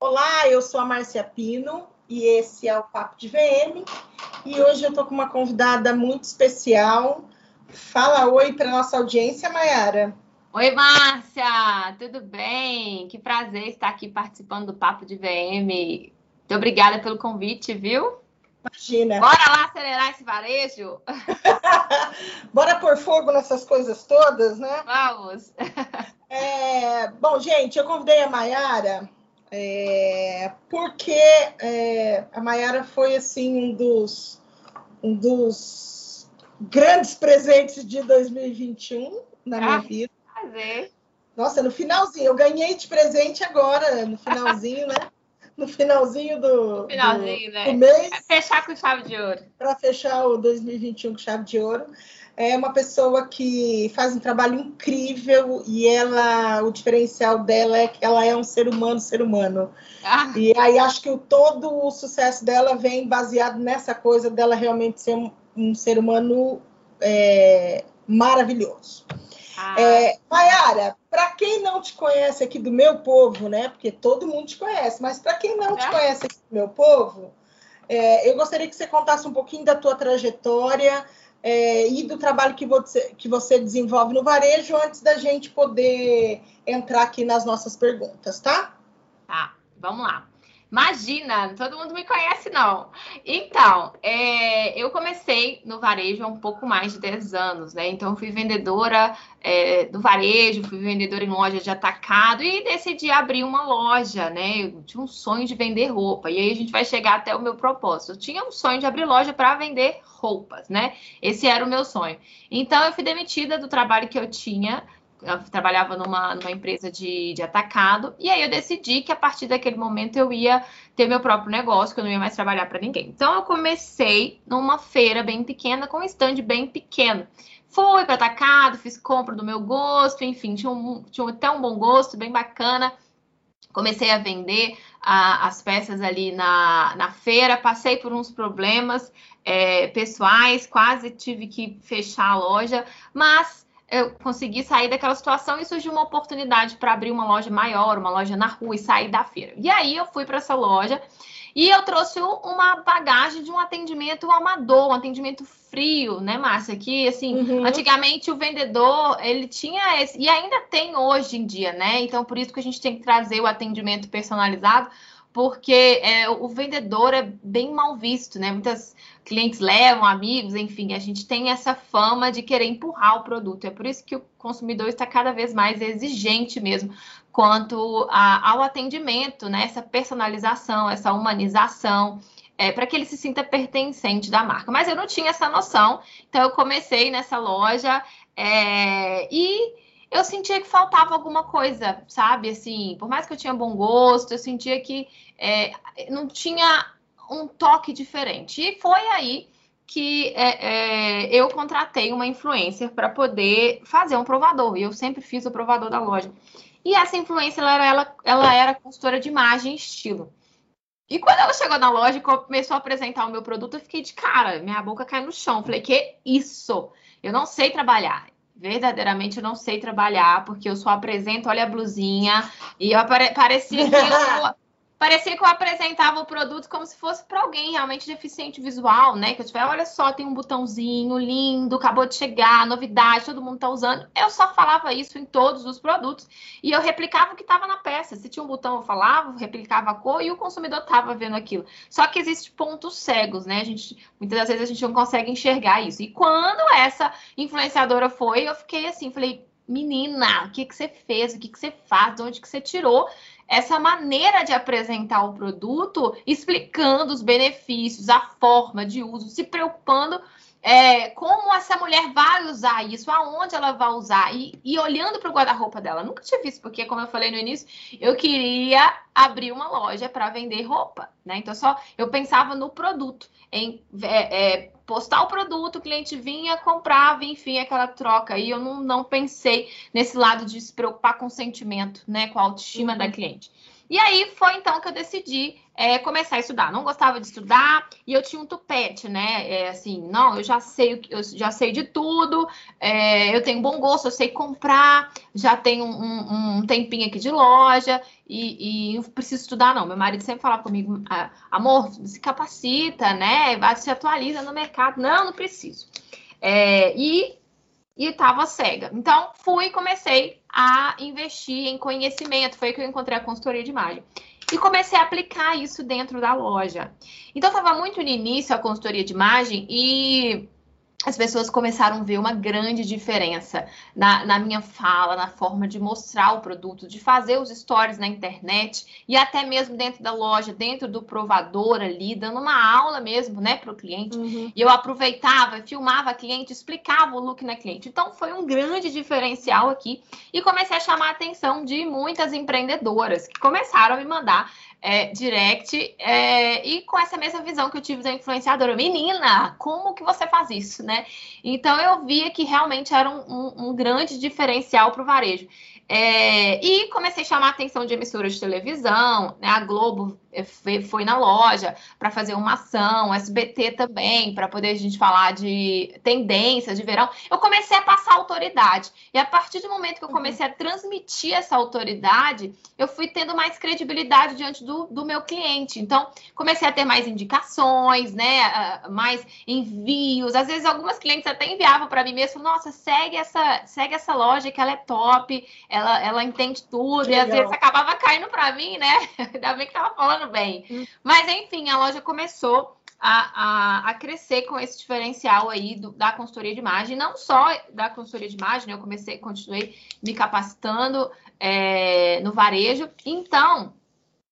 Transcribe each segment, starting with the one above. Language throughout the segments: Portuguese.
Olá, eu sou a Márcia Pino e esse é o Papo de VM. E hoje eu estou com uma convidada muito especial. Fala oi para nossa audiência, Mayara. Oi, Márcia, tudo bem? Que prazer estar aqui participando do Papo de VM. Muito obrigada pelo convite, viu? Imagina. Bora lá acelerar esse varejo? Bora pôr fogo nessas coisas todas, né? Vamos. É, bom, gente, eu convidei a Mayara é, porque é, a Mayara foi assim um dos, um dos grandes presentes de 2021 na minha ah, vida. Prazer. Nossa, no finalzinho, eu ganhei de presente agora, no finalzinho, né? No finalzinho do, finalzinho, do, né? do mês. Pra fechar com chave de ouro. Para fechar o 2021 com chave de ouro é uma pessoa que faz um trabalho incrível e ela, o diferencial dela é que ela é um ser humano, ser humano. Ah. E aí acho que o, todo o sucesso dela vem baseado nessa coisa dela realmente ser um, um ser humano é, maravilhoso. Ah. É, Mayara, para quem não te conhece aqui do meu povo, né? Porque todo mundo te conhece, mas para quem não é. te conhece aqui do meu povo, é, eu gostaria que você contasse um pouquinho da tua trajetória, é, e do trabalho que você, que você desenvolve no varejo antes da gente poder entrar aqui nas nossas perguntas, tá? Tá, vamos lá. Imagina, todo mundo me conhece, não. Então, é, eu comecei no varejo há um pouco mais de 10 anos, né? Então, fui vendedora é, do varejo, fui vendedora em loja de atacado e decidi abrir uma loja, né? Eu tinha um sonho de vender roupa. E aí a gente vai chegar até o meu propósito. Eu tinha um sonho de abrir loja para vender roupas, né? Esse era o meu sonho. Então, eu fui demitida do trabalho que eu tinha eu trabalhava numa, numa empresa de, de atacado, e aí eu decidi que a partir daquele momento eu ia ter meu próprio negócio, que eu não ia mais trabalhar para ninguém. Então eu comecei numa feira bem pequena, com um stand bem pequeno. Fui para atacado, fiz compra do meu gosto, enfim, tinha, um, tinha até um bom gosto, bem bacana. Comecei a vender a, as peças ali na, na feira, passei por uns problemas é, pessoais, quase tive que fechar a loja, mas eu consegui sair daquela situação e surgiu uma oportunidade para abrir uma loja maior, uma loja na rua e sair da feira. E aí eu fui para essa loja e eu trouxe uma bagagem de um atendimento amador, um atendimento frio, né, Márcia? Que assim, uhum. antigamente o vendedor ele tinha esse, e ainda tem hoje em dia, né? Então por isso que a gente tem que trazer o atendimento personalizado porque é, o vendedor é bem mal visto, né? Muitas clientes levam, amigos, enfim, a gente tem essa fama de querer empurrar o produto. É por isso que o consumidor está cada vez mais exigente mesmo quanto a, ao atendimento, né? Essa personalização, essa humanização. É, para que ele se sinta pertencente da marca. Mas eu não tinha essa noção, então eu comecei nessa loja é, e eu sentia que faltava alguma coisa, sabe? Assim, por mais que eu tinha bom gosto, eu sentia que é, não tinha um toque diferente. E foi aí que é, é, eu contratei uma influencer para poder fazer um provador. E eu sempre fiz o provador da loja. E essa influencer, ela era, ela, ela era consultora de imagem e estilo. E quando ela chegou na loja e começou a apresentar o meu produto, eu fiquei de cara, minha boca caiu no chão. Falei, que isso? Eu não sei trabalhar verdadeiramente eu não sei trabalhar, porque eu só apresento, olha a blusinha, e eu apare parecia que eu, parecia que eu apresentava o produto como se fosse para alguém realmente deficiente visual, né? Que eu tiver, olha só, tem um botãozinho lindo, acabou de chegar, novidade, todo mundo tá usando. Eu só falava isso em todos os produtos e eu replicava o que estava na peça. Se tinha um botão, eu falava, replicava a cor e o consumidor tava vendo aquilo. Só que existem pontos cegos, né? A gente, muitas das vezes a gente não consegue enxergar isso. E quando essa influenciadora foi, eu fiquei assim, falei, menina, o que que você fez? O que que você faz? De onde que você tirou essa maneira de apresentar o produto, explicando os benefícios, a forma de uso, se preocupando é, como essa mulher vai usar isso, aonde ela vai usar, e, e olhando para o guarda-roupa dela. Nunca tinha visto, porque, como eu falei no início, eu queria abrir uma loja para vender roupa, né? Então, só eu pensava no produto, em é, é, postar o produto, o cliente vinha, comprava, enfim, aquela troca. E eu não, não pensei nesse lado de se preocupar com o sentimento, né? Com a autoestima uhum. da cliente. E aí foi então que eu decidi é, começar a estudar. Não gostava de estudar e eu tinha um tupete, né? É, assim, não, eu já sei, eu já sei de tudo, é, eu tenho bom gosto, eu sei comprar, já tenho um, um tempinho aqui de loja e, e preciso estudar, não. Meu marido sempre falava comigo, ah, amor, se capacita, né? Se atualiza no mercado. Não, não preciso. É, e e estava cega. Então, fui e comecei a investir em conhecimento. Foi que eu encontrei a consultoria de imagem. E comecei a aplicar isso dentro da loja. Então, estava muito no início a consultoria de imagem e as pessoas começaram a ver uma grande diferença na, na, minha fala, na forma de mostrar o produto, de fazer os stories na internet e até mesmo dentro da loja, dentro do provador ali, dando uma aula mesmo, né, para o cliente. Uhum. E eu aproveitava, filmava a cliente, explicava o look na cliente. Então foi um grande diferencial aqui e comecei a chamar a atenção de muitas empreendedoras que começaram a me mandar é, direct é, e com essa mesma visão que eu tive da influenciadora. Menina, como que você faz isso, né? Então eu via que realmente era um, um, um grande diferencial para o varejo. É, e comecei a chamar a atenção de emissoras de televisão, né? A Globo é, foi na loja para fazer uma ação, SBT também, para poder a gente falar de tendências de verão. Eu comecei a passar autoridade. E a partir do momento que eu comecei a transmitir essa autoridade, eu fui tendo mais credibilidade diante do, do meu cliente. Então, comecei a ter mais indicações, né? Mais envios. Às vezes, algumas clientes até enviavam para mim mesmo, nossa, segue essa, segue essa loja que ela é top, ela, ela entende tudo. e às vezes acabava caindo para mim, né? Ainda bem que tava falando bem. Hum. Mas, enfim, a loja começou a, a, a crescer com esse diferencial aí do, da consultoria de imagem. Não só da consultoria de imagem, né? eu comecei, continuei me capacitando é, no varejo. Então,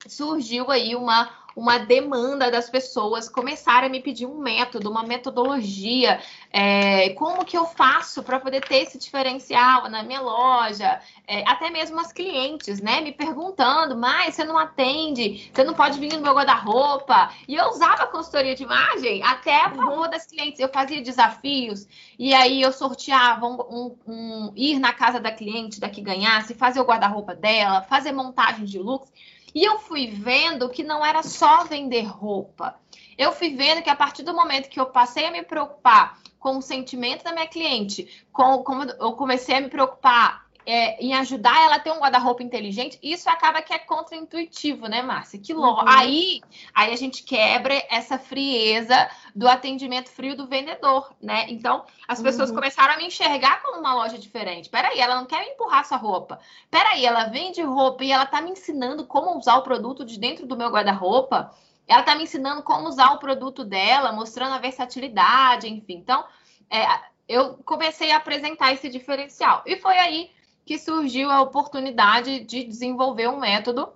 surgiu aí uma uma demanda das pessoas começarem a me pedir um método, uma metodologia, é, como que eu faço para poder ter esse diferencial na minha loja, é, até mesmo as clientes, né, me perguntando, mas você não atende, você não pode vir no meu guarda-roupa, e eu usava a consultoria de imagem até a favor uhum. das clientes, eu fazia desafios, e aí eu sorteava um, um, um ir na casa da cliente, da que ganhasse, fazer o guarda-roupa dela, fazer montagem de looks, e eu fui vendo que não era só vender roupa. Eu fui vendo que a partir do momento que eu passei a me preocupar com o sentimento da minha cliente, com como eu comecei a me preocupar é, em ajudar ela a ter um guarda-roupa inteligente, isso acaba que é contraintuitivo, né, Márcia? Que Uhum. Aí, aí a gente quebra essa frieza do atendimento frio do vendedor, né? Então, as pessoas uhum. começaram a me enxergar como uma loja diferente. Peraí, ela não quer me empurrar essa roupa. Peraí, ela vende roupa e ela tá me ensinando como usar o produto de dentro do meu guarda-roupa. Ela tá me ensinando como usar o produto dela, mostrando a versatilidade, enfim. Então, é, eu comecei a apresentar esse diferencial. E foi aí que surgiu a oportunidade de desenvolver um método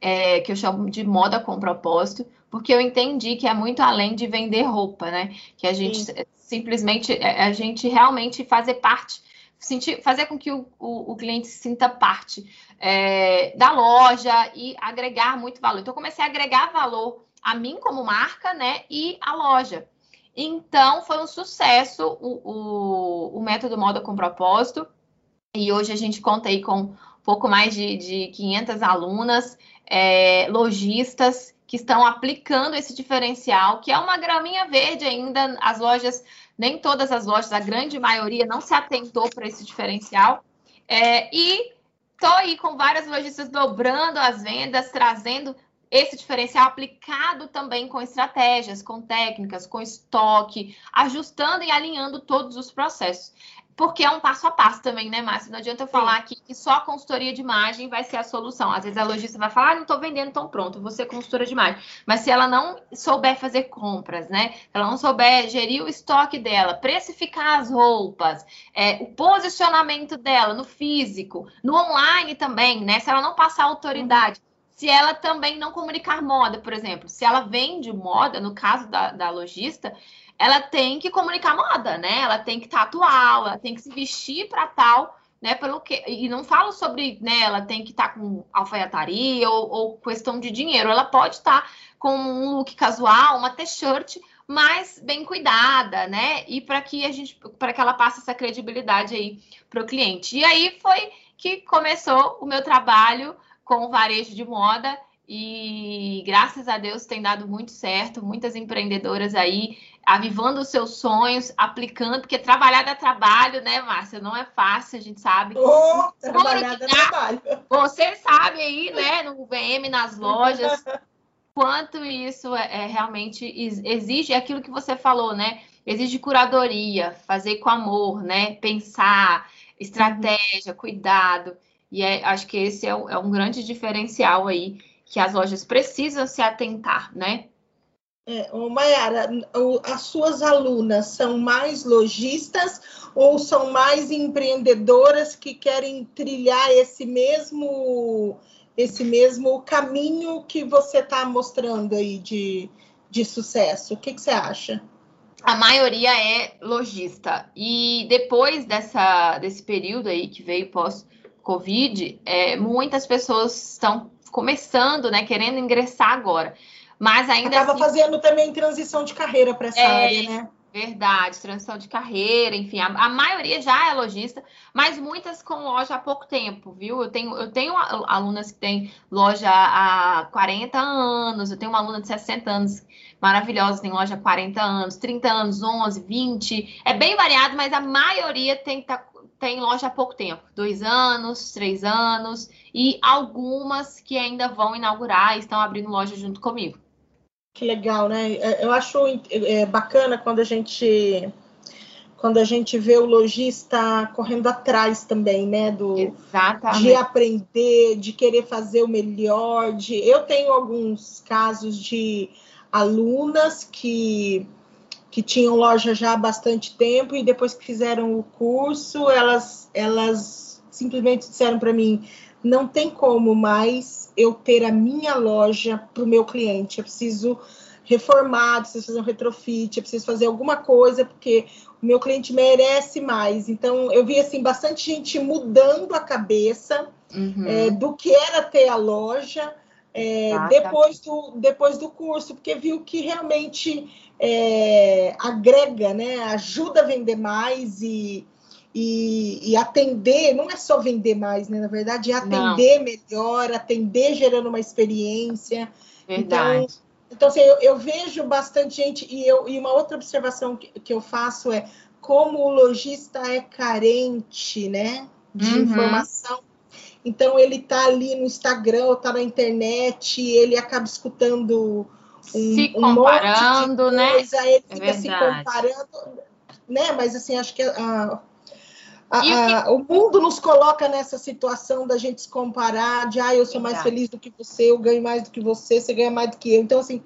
é, que eu chamo de moda com propósito, porque eu entendi que é muito além de vender roupa, né? Que a gente Sim. simplesmente, é, a gente realmente fazer parte, sentir, fazer com que o, o, o cliente se sinta parte é, da loja e agregar muito valor. Então, eu comecei a agregar valor a mim como marca, né? E a loja. Então, foi um sucesso o, o, o método Moda com Propósito. E hoje a gente conta aí com pouco mais de, de 500 alunas, é, lojistas que estão aplicando esse diferencial, que é uma graminha verde ainda. As lojas, nem todas as lojas, a grande maioria não se atentou para esse diferencial. É, e estou aí com várias lojistas dobrando as vendas, trazendo esse diferencial aplicado também com estratégias, com técnicas, com estoque, ajustando e alinhando todos os processos porque é um passo a passo também, né, Márcia? Não adianta eu falar Sim. aqui que só a consultoria de imagem vai ser a solução. Às vezes a lojista vai falar, ah, não estou vendendo tão pronto, vou ser consultora de imagem. Mas se ela não souber fazer compras, né? Se ela não souber gerir o estoque dela, precificar as roupas, é, o posicionamento dela no físico, no online também, né? Se ela não passar autoridade, se ela também não comunicar moda, por exemplo, se ela vende moda, no caso da, da lojista, ela tem que comunicar moda, né? Ela tem que estar atual, ela tem que se vestir para tal, né? Pelo que e não falo sobre, né? Ela tem que estar com alfaiataria ou, ou questão de dinheiro. Ela pode estar com um look casual, uma t-shirt mais bem cuidada, né? E para que a gente, para que ela passe essa credibilidade aí para o cliente. E aí foi que começou o meu trabalho com o varejo de moda e graças a Deus tem dado muito certo, muitas empreendedoras aí avivando os seus sonhos, aplicando, porque trabalhar dá trabalho, né, Márcia? Não é fácil, a gente sabe. Oh, trabalhar dá trabalho. Você sabe aí, né, no VM, nas lojas, quanto isso é, é, realmente exige aquilo que você falou, né? Exige curadoria, fazer com amor, né? Pensar, estratégia, cuidado. E é, acho que esse é, é um grande diferencial aí que as lojas precisam se atentar, né? É, Mayara, as suas alunas são mais lojistas ou são mais empreendedoras que querem trilhar esse mesmo esse mesmo caminho que você está mostrando aí de, de sucesso? O que, que você acha? A maioria é lojista. E depois dessa, desse período aí que veio pós-Covid, é, muitas pessoas estão começando, né, querendo ingressar agora. Mas ainda Acaba assim, fazendo também transição de carreira para essa é, área, né? Verdade, transição de carreira, enfim, a, a, maioria já é lojista, mas muitas com loja há pouco tempo, viu? Eu tenho, eu tenho alunas que têm loja há 40 anos, eu tenho uma aluna de 60 anos maravilhosa, tem loja há 40 anos, 30 anos, 11, 20, é bem variado, mas a maioria tem, tá, tem loja há pouco tempo, dois anos, três anos, e algumas que ainda vão inaugurar e estão abrindo loja junto comigo. Que legal, né? É, eu acho é, bacana quando a gente quando a gente vê o lojista correndo atrás também, né? Do, Exatamente. De aprender, de querer fazer o melhor. De... Eu tenho alguns casos de alunas que, que tinham loja já há bastante tempo e depois que fizeram o curso, elas, elas simplesmente disseram para mim: não tem como mais eu ter a minha loja para o meu cliente. Eu preciso reformar, preciso fazer um retrofit, eu preciso fazer alguma coisa, porque o meu cliente merece mais. Então, eu vi assim bastante gente mudando a cabeça uhum. é, do que era ter a loja é, ah, depois, tá. do, depois do curso, porque viu que realmente é, agrega, né? Ajuda a vender mais e e, e, atender, não é só vender mais, né? Na verdade, é atender não. melhor, atender gerando uma experiência. Verdade. Então, então assim, eu, eu, vejo bastante gente, e, eu, e uma outra observação que, que eu faço é como o lojista é carente, né? De uhum. informação. Então, ele tá ali no Instagram, tá na internet, ele acaba escutando um, se comparando, um né? Coisa, ele é fica verdade. se comparando, né? Mas assim, acho que a, a, a, o mundo nos coloca nessa situação da gente se comparar, de ah, eu sou mais feliz do que você, eu ganho mais do que você, você ganha mais do que eu. Então, assim,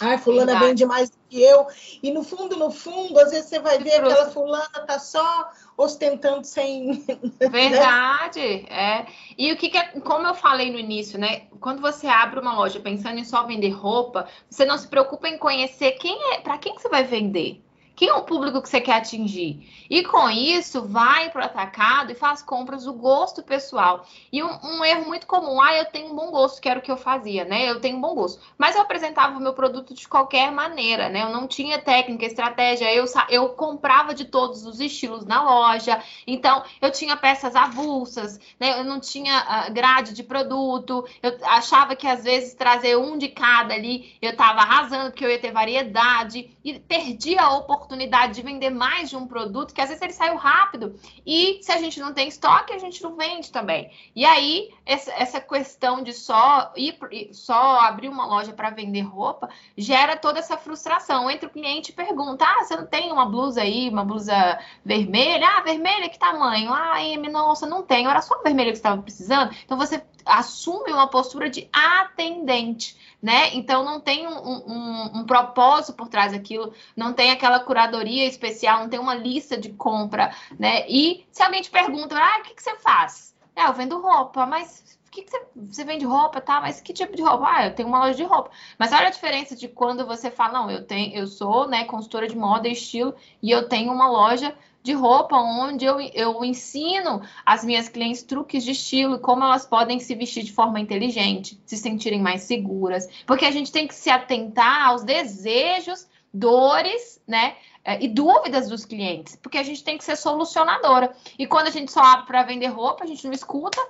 ai, fulana Verdade. vende mais do que eu. E no fundo, no fundo, às vezes você vai ver aquela fulana tá só ostentando sem. Né? Verdade, é. E o que, que é, como eu falei no início, né? Quando você abre uma loja pensando em só vender roupa, você não se preocupa em conhecer quem é, para quem que você vai vender. Quem é o público que você quer atingir? E com isso, vai para o atacado e faz compras do gosto pessoal. E um, um, erro muito comum, ah, eu tenho um bom gosto, que era o que eu fazia, né? Eu tenho um bom gosto. Mas eu apresentava o meu produto de qualquer maneira, né? Eu não tinha técnica, estratégia, eu, eu comprava de todos os estilos na loja. Então, eu tinha peças avulsas, né? Eu não tinha uh, grade de produto. Eu achava que às vezes trazer um de cada ali, eu estava arrasando, porque eu ia ter variedade. E perdia a oportunidade oportunidade de vender mais de um produto, que às vezes ele saiu rápido. E se a gente não tem estoque, a gente não vende também. E aí, essa, essa questão de só ir só abrir uma loja para vender roupa gera toda essa frustração. Entra o cliente e pergunta: Ah, você não tem uma blusa aí, uma blusa vermelha? Ah, vermelha, que tamanho? Ah, M, nossa, não tem. Era só vermelha que você estava precisando. Então você assume uma postura de atendente né? Então não tem um, um, um, propósito por trás daquilo, não tem aquela curadoria especial, não tem uma lista de compra, né? E se alguém te pergunta, ah, o que, que você faz? Ah, eu vendo roupa, mas o que, que você, você, vende roupa, tá? Mas que tipo de roupa? Ah, eu tenho uma loja de roupa. Mas olha a diferença de quando você fala, não, eu tenho, eu sou, né, consultora de moda e estilo e eu tenho uma loja de roupa, onde eu, eu ensino as minhas clientes truques de estilo, como elas podem se vestir de forma inteligente, se sentirem mais seguras, porque a gente tem que se atentar aos desejos, dores, né, é, e dúvidas dos clientes, porque a gente tem que ser solucionadora. E quando a gente só abre para vender roupa, a gente não escuta,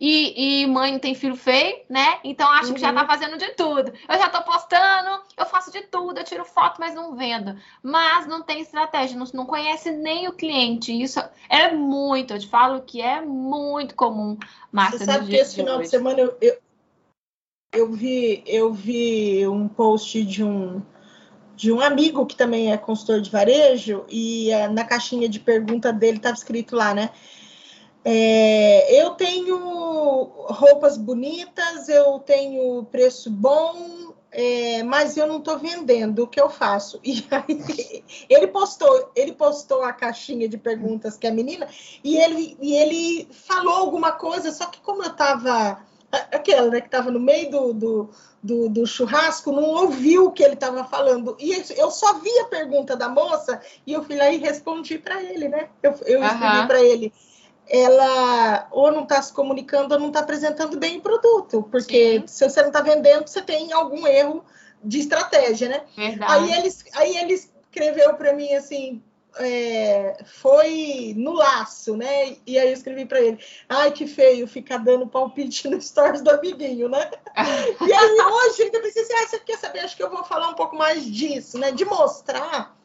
e, e, mãe não tem filho feio, né? Então acha uhum. que já tá uhum. fazendo de tudo. Eu já tô postando, eu faço de tudo, eu tiro foto, mas não vendo. Mas não tem estratégia, não, não conhece nem o cliente. Isso é muito, eu te falo que é muito comum, Márcia. Você sabe que esse final de, de semana eu, eu, eu, vi, eu vi um post de um de um amigo que também é consultor de varejo, e é, na caixinha de pergunta dele estava escrito lá, né? É, eu tenho roupas bonitas, eu tenho preço bom, é, mas eu não estou vendendo. O que eu faço? E aí, ele postou, ele postou a caixinha de perguntas que a menina e ele e ele falou alguma coisa. Só que como eu estava aquela né, que estava no meio do, do, do, do, churrasco, não ouviu o que ele estava falando. E eu só vi a pergunta da moça e eu fui lá e respondi para ele, né? Eu, eu escrevi para ele ela ou não está se comunicando ou não está apresentando bem o produto, porque Sim. se você não está vendendo, você tem algum erro de estratégia, né? Verdade. Aí ele, aí ele escreveu para mim assim, é, foi no laço, né? E aí eu escrevi para ele: ai, que feio ficar dando palpite no stories do amiguinho, né? e aí hoje ainda pensei assim: ah, você quer saber? Acho que eu vou falar um pouco mais disso, né? De mostrar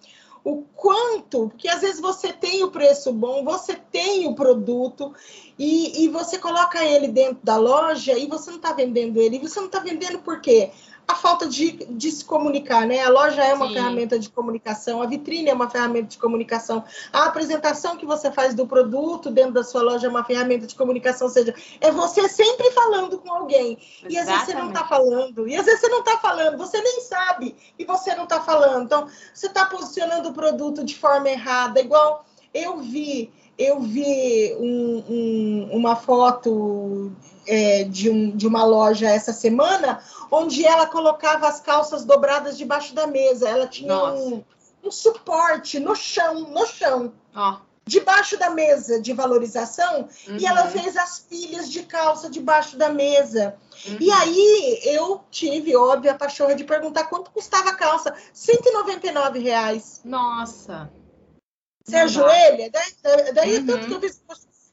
o quanto, porque às vezes você tem o preço bom, você tem o produto e, e você coloca ele dentro da loja e você não está vendendo ele. E você não está vendendo por quê? A falta de, de se comunicar, né? A loja é uma Sim. ferramenta de comunicação, a vitrine é uma ferramenta de comunicação, a apresentação que você faz do produto dentro da sua loja é uma ferramenta de comunicação, ou seja, é você sempre falando com alguém. Exatamente. E às vezes você não está falando, e às vezes você não está falando, você nem sabe, e você não está falando. Então, você está posicionando o produto de forma errada, igual eu vi eu vi um, um, uma foto é, de, um, de, uma loja essa semana, onde ela colocava as calças dobradas debaixo da mesa. Ela tinha um, suporte no chão, no chão. Oh. Debaixo da mesa de valorização, uhum. e ela uhum. fez as pilhas de calça debaixo da mesa. Uhum. E aí eu tive, óbvio, a pachorra de perguntar quanto custava a calça. 199 reais. Nossa! Você ajoelha? Daí, daí uhum. tanto que eu fiz.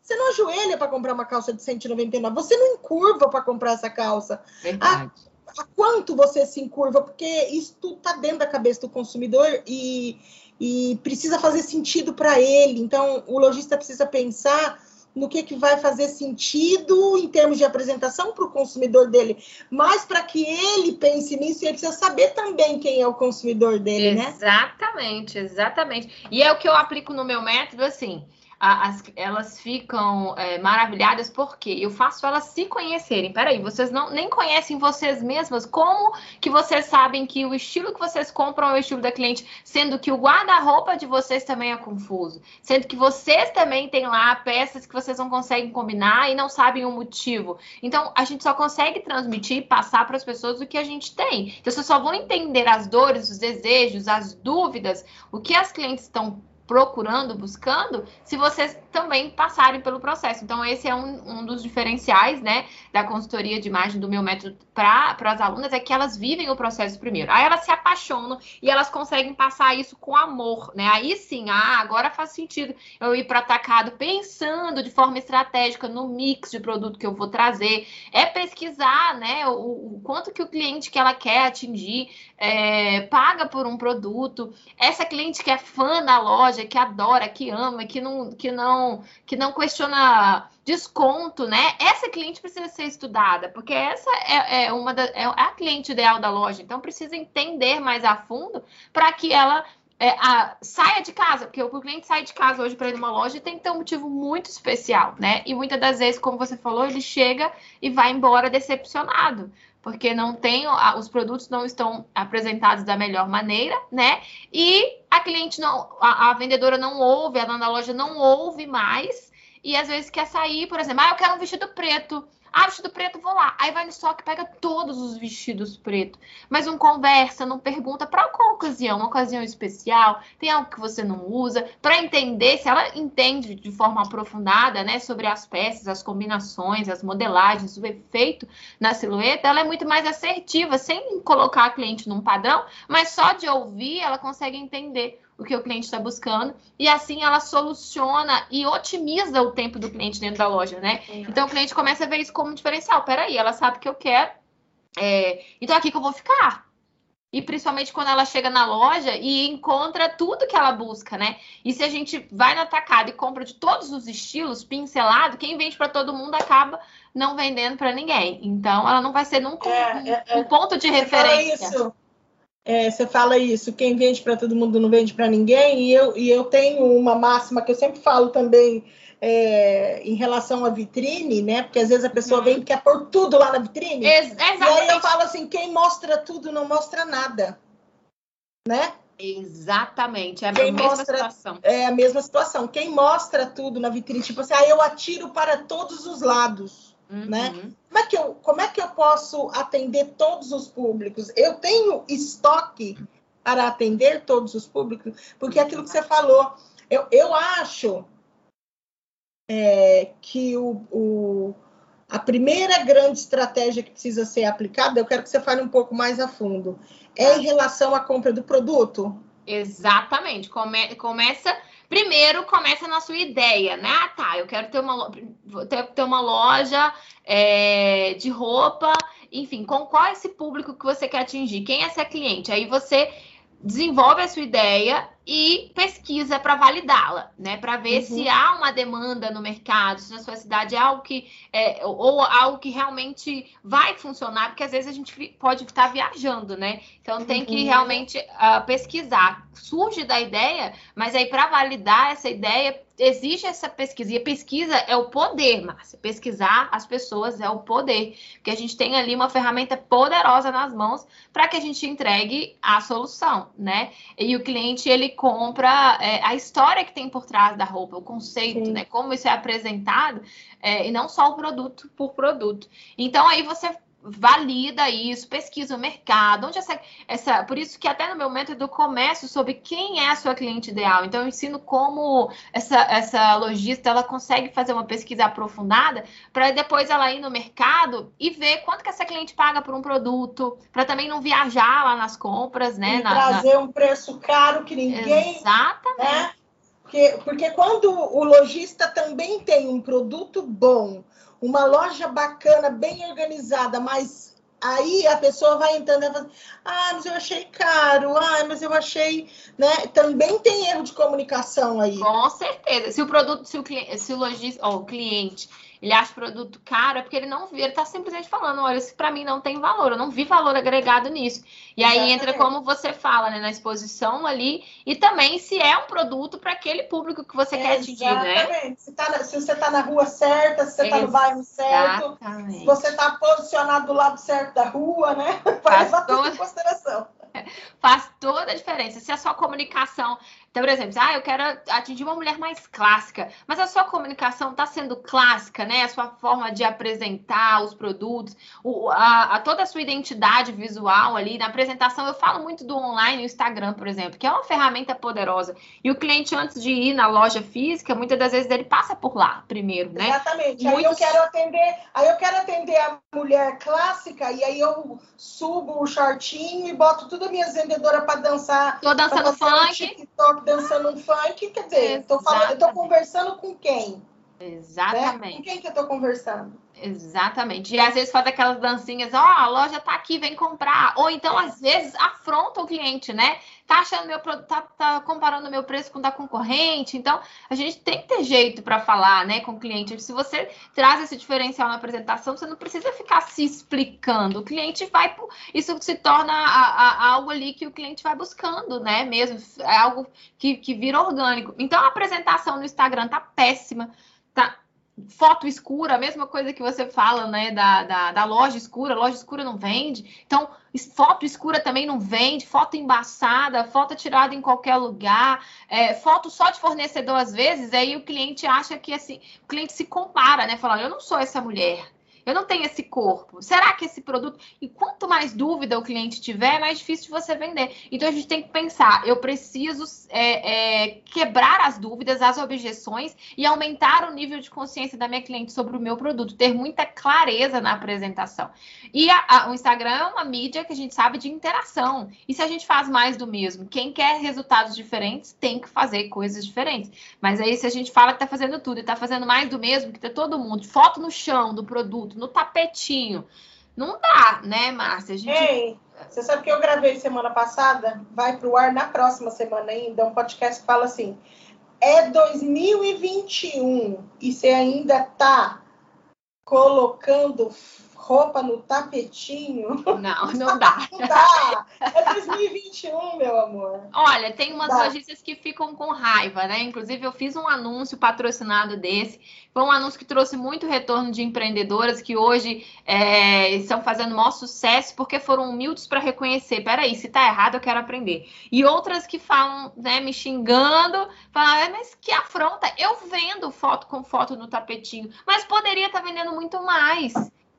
Você não ajoelha para comprar uma calça de 199, você não encurva para comprar essa calça. A, a, quanto você se encurva? Porque isso tudo está dentro da cabeça do consumidor e, e precisa fazer sentido para ele. Então, o lojista precisa pensar no que, que vai fazer sentido em termos de apresentação para o consumidor dele, mas para que ele pense nisso, ele precisa saber também quem é o consumidor dele, exatamente, né? Exatamente, exatamente. E é o que eu aplico no meu método, assim as, elas ficam é, maravilhadas porque eu faço elas se conhecerem. Peraí, vocês não nem conhecem vocês mesmas? Como que vocês sabem que o estilo que vocês compram é o estilo da cliente, sendo que o guarda-roupa de vocês também é confuso, sendo que vocês também têm lá peças que vocês não conseguem combinar e não sabem o motivo. Então, a gente só consegue transmitir e passar para as pessoas o que a gente tem. Então, vocês só vão entender as dores, os desejos, as dúvidas, o que as clientes estão procurando, buscando, se vocês também passarem pelo processo. Então, esse é um, um dos diferenciais, né, da consultoria de imagem do meu método para as alunas, é que elas vivem o processo primeiro. Aí elas se apaixonam e elas conseguem passar isso com amor, né? Aí sim, ah, agora faz sentido eu ir para atacado pensando de forma estratégica no mix de produto que eu vou trazer. É pesquisar, né, o, o quanto que o cliente que ela quer atingir é, paga por um produto. Essa cliente que é fã da loja, que adora, que ama, que não, que não, que não questiona desconto, né? Essa cliente precisa ser estudada, porque essa é, é uma da, é a cliente ideal da loja. Então precisa entender mais a fundo para que ela é, a, saia de casa, porque o cliente sai de casa hoje para ir numa loja tem que ter um motivo muito especial, né? E muitas das vezes, como você falou, ele chega e vai embora decepcionado porque não tem, os produtos não estão apresentados da melhor maneira, né? E a cliente não, a, a vendedora não ouve, a dona da loja não ouve mais, e às vezes quer sair, por exemplo, ah, eu quero um vestido preto. Ah, vestido preto, vou lá. Aí vai no estoque, pega todos os vestidos pretos. Mas não conversa, não pergunta para qual ocasião, uma ocasião especial, tem algo que você não usa, para entender se ela entende de forma aprofundada, né, sobre as peças, as combinações, as modelagens, o efeito na silhueta, ela é muito mais assertiva, sem colocar a cliente num padrão, mas só de ouvir ela consegue entender o que o cliente está buscando, e assim ela soluciona e otimiza o tempo do cliente dentro da loja, né? Então o cliente começa a ver isso como um diferencial. Peraí, ela sabe que eu quero, é, então é aqui que eu vou ficar. E principalmente quando ela chega na loja e encontra tudo que ela busca, né? E se a gente vai no atacado e compra de todos os estilos, pincelado, quem vende para todo mundo acaba não vendendo para ninguém. Então, ela não vai ser nunca é, um, é, um, ponto de referência. Fala isso. É, você fala isso, quem vende para todo mundo não vende para ninguém, e eu, e eu tenho uma máxima que eu sempre falo também é, em relação à vitrine, né? Porque às vezes a pessoa uhum. vem e quer pôr tudo lá na vitrine. Ex exatamente. E aí eu falo assim: quem mostra tudo não mostra nada, né? Exatamente, é a quem mesma mostra, situação. É a mesma situação. Quem mostra tudo na vitrine, tipo assim, ah, eu atiro para todos os lados, uhum. né? Como é, que eu, como é que eu posso atender todos os públicos? Eu tenho estoque para atender todos os públicos, porque é aquilo que você falou, eu, eu acho é, que o, o, a primeira grande estratégia que precisa ser aplicada, eu quero que você fale um pouco mais a fundo, é em relação à compra do produto? Exatamente. Come, começa. Primeiro, começa na sua ideia, né? Ah, tá, eu quero ter uma, ter, uma loja é, de roupa, enfim, com qual é esse público que você quer atingir? Quem é essa cliente? Aí você desenvolve a sua ideia e pesquisa para validá-la, né? Para ver uhum. se há uma demanda no mercado, se na sua cidade é algo que é, ou algo que realmente vai funcionar, porque às vezes a gente pode estar viajando, né? Então tem que uhum. realmente uh, pesquisar. Surge da ideia, mas aí para validar essa ideia existe essa pesquisa. E a pesquisa é o poder, Márcia. Pesquisar as pessoas é o poder. Porque a gente tem ali uma ferramenta poderosa nas mãos para que a gente entregue a solução, né? E o cliente, ele compra é, a história que tem por trás da roupa, o conceito, Sim. né? Como isso é apresentado, é, e não só o produto por produto. Então, aí você valida isso, pesquisa o mercado, onde essa, essa, por isso que até no meu método eu começo sobre quem é a sua cliente ideal. Então eu ensino como essa, essa lojista ela consegue fazer uma pesquisa aprofundada para depois ela ir no mercado e ver quanto que essa cliente paga por um produto, para também não viajar lá nas compras, né? E na, trazer na... um preço caro que ninguém. Exatamente. Né? Porque, porque quando o lojista também tem um produto bom, uma loja bacana, bem organizada, mas aí a pessoa vai entrando e fala, ah, mas eu achei caro, ah, mas eu achei, né? Também tem erro de comunicação aí. Com certeza. Se o produto, se o cliente, se o lojista, ou o cliente ele acha o produto caro, é porque ele não vê, ele está simplesmente falando, olha, isso para mim não tem valor, eu não vi valor agregado nisso. E Exatamente. aí entra como você fala, né, na exposição ali, e também se é um produto para aquele público que você quer atingir, né? Exatamente. Se, tá, se você está na rua certa, se você está no bairro certo, se você está posicionado do lado certo da rua, né? Faz, toda... em consideração. Faz toda a diferença. Se a sua comunicação então, por exemplo, ah, eu quero atingir uma mulher mais clássica, mas a sua comunicação está sendo clássica, né? A sua forma de apresentar os produtos, o, a, a, toda a sua identidade visual ali na apresentação. Eu falo muito do online, o Instagram, por exemplo, que é uma ferramenta poderosa. E o cliente, antes de ir na loja física, muitas das vezes ele passa por lá primeiro, né? Exatamente. Muitos... Aí eu quero atender, aí eu quero atender a mulher clássica e aí eu subo o shortinho e boto todas as minhas vendedoras para dançar. Tô dançando funk. TikTok, dançando um funk, quer dizer, tô, falando, eu tô conversando com quem? Exatamente. Né? Com quem que eu tô conversando? Exatamente. E às vezes faz aquelas dancinhas, ó, oh, a loja tá aqui, vem comprar. Ou então, às vezes, afronta o cliente, né? Tá achando meu produto, tá, tá comparando meu preço com o da concorrente. Então, a gente tem que ter jeito para falar, né, com o cliente. Se você traz esse diferencial na apresentação, você não precisa ficar se explicando. O cliente vai, isso se torna a, a, algo ali que o cliente vai buscando, né? Mesmo, é algo que, que vira orgânico. Então, a apresentação no Instagram tá péssima. Tá, foto escura, a mesma coisa que você fala, né, da, da, da, loja escura, loja escura não vende. Então, foto escura também não vende, foto embaçada, foto tirada em qualquer lugar, é, foto só de fornecedor às vezes, aí o cliente acha que assim, o cliente se compara, né, falando, eu não sou essa mulher. Eu não tenho esse corpo. Será que esse produto. E quanto mais dúvida o cliente tiver, mais difícil de você vender. Então a gente tem que pensar: eu preciso é, é, quebrar as dúvidas, as objeções e aumentar o nível de consciência da minha cliente sobre o meu produto, ter muita clareza na apresentação. E a, a, o Instagram é uma mídia que a gente sabe de interação. E se a gente faz mais do mesmo? Quem quer resultados diferentes tem que fazer coisas diferentes. Mas aí, se a gente fala que está fazendo tudo e está fazendo mais do mesmo, que tá todo mundo, foto no chão do produto, no tapetinho. Não dá, né, Márcia? Gente... Ei, você sabe que eu gravei semana passada? Vai para o ar na próxima semana ainda, um podcast que fala assim: é 2021 e você ainda está colocando roupa no tapetinho. Não, não dá. não dá. É 2021, meu amor. Olha, tem umas dá. lojistas que ficam com raiva, né? Inclusive, eu fiz um anúncio patrocinado desse. Foi um anúncio que trouxe muito retorno de empreendedoras que hoje é, estão fazendo maior sucesso porque foram humildes para reconhecer. Peraí, se tá errado, eu quero aprender. E outras que falam, né, me xingando, falam, mas que afronta. Eu vendo foto com foto no tapetinho, mas poderia estar tá vendendo muito mais.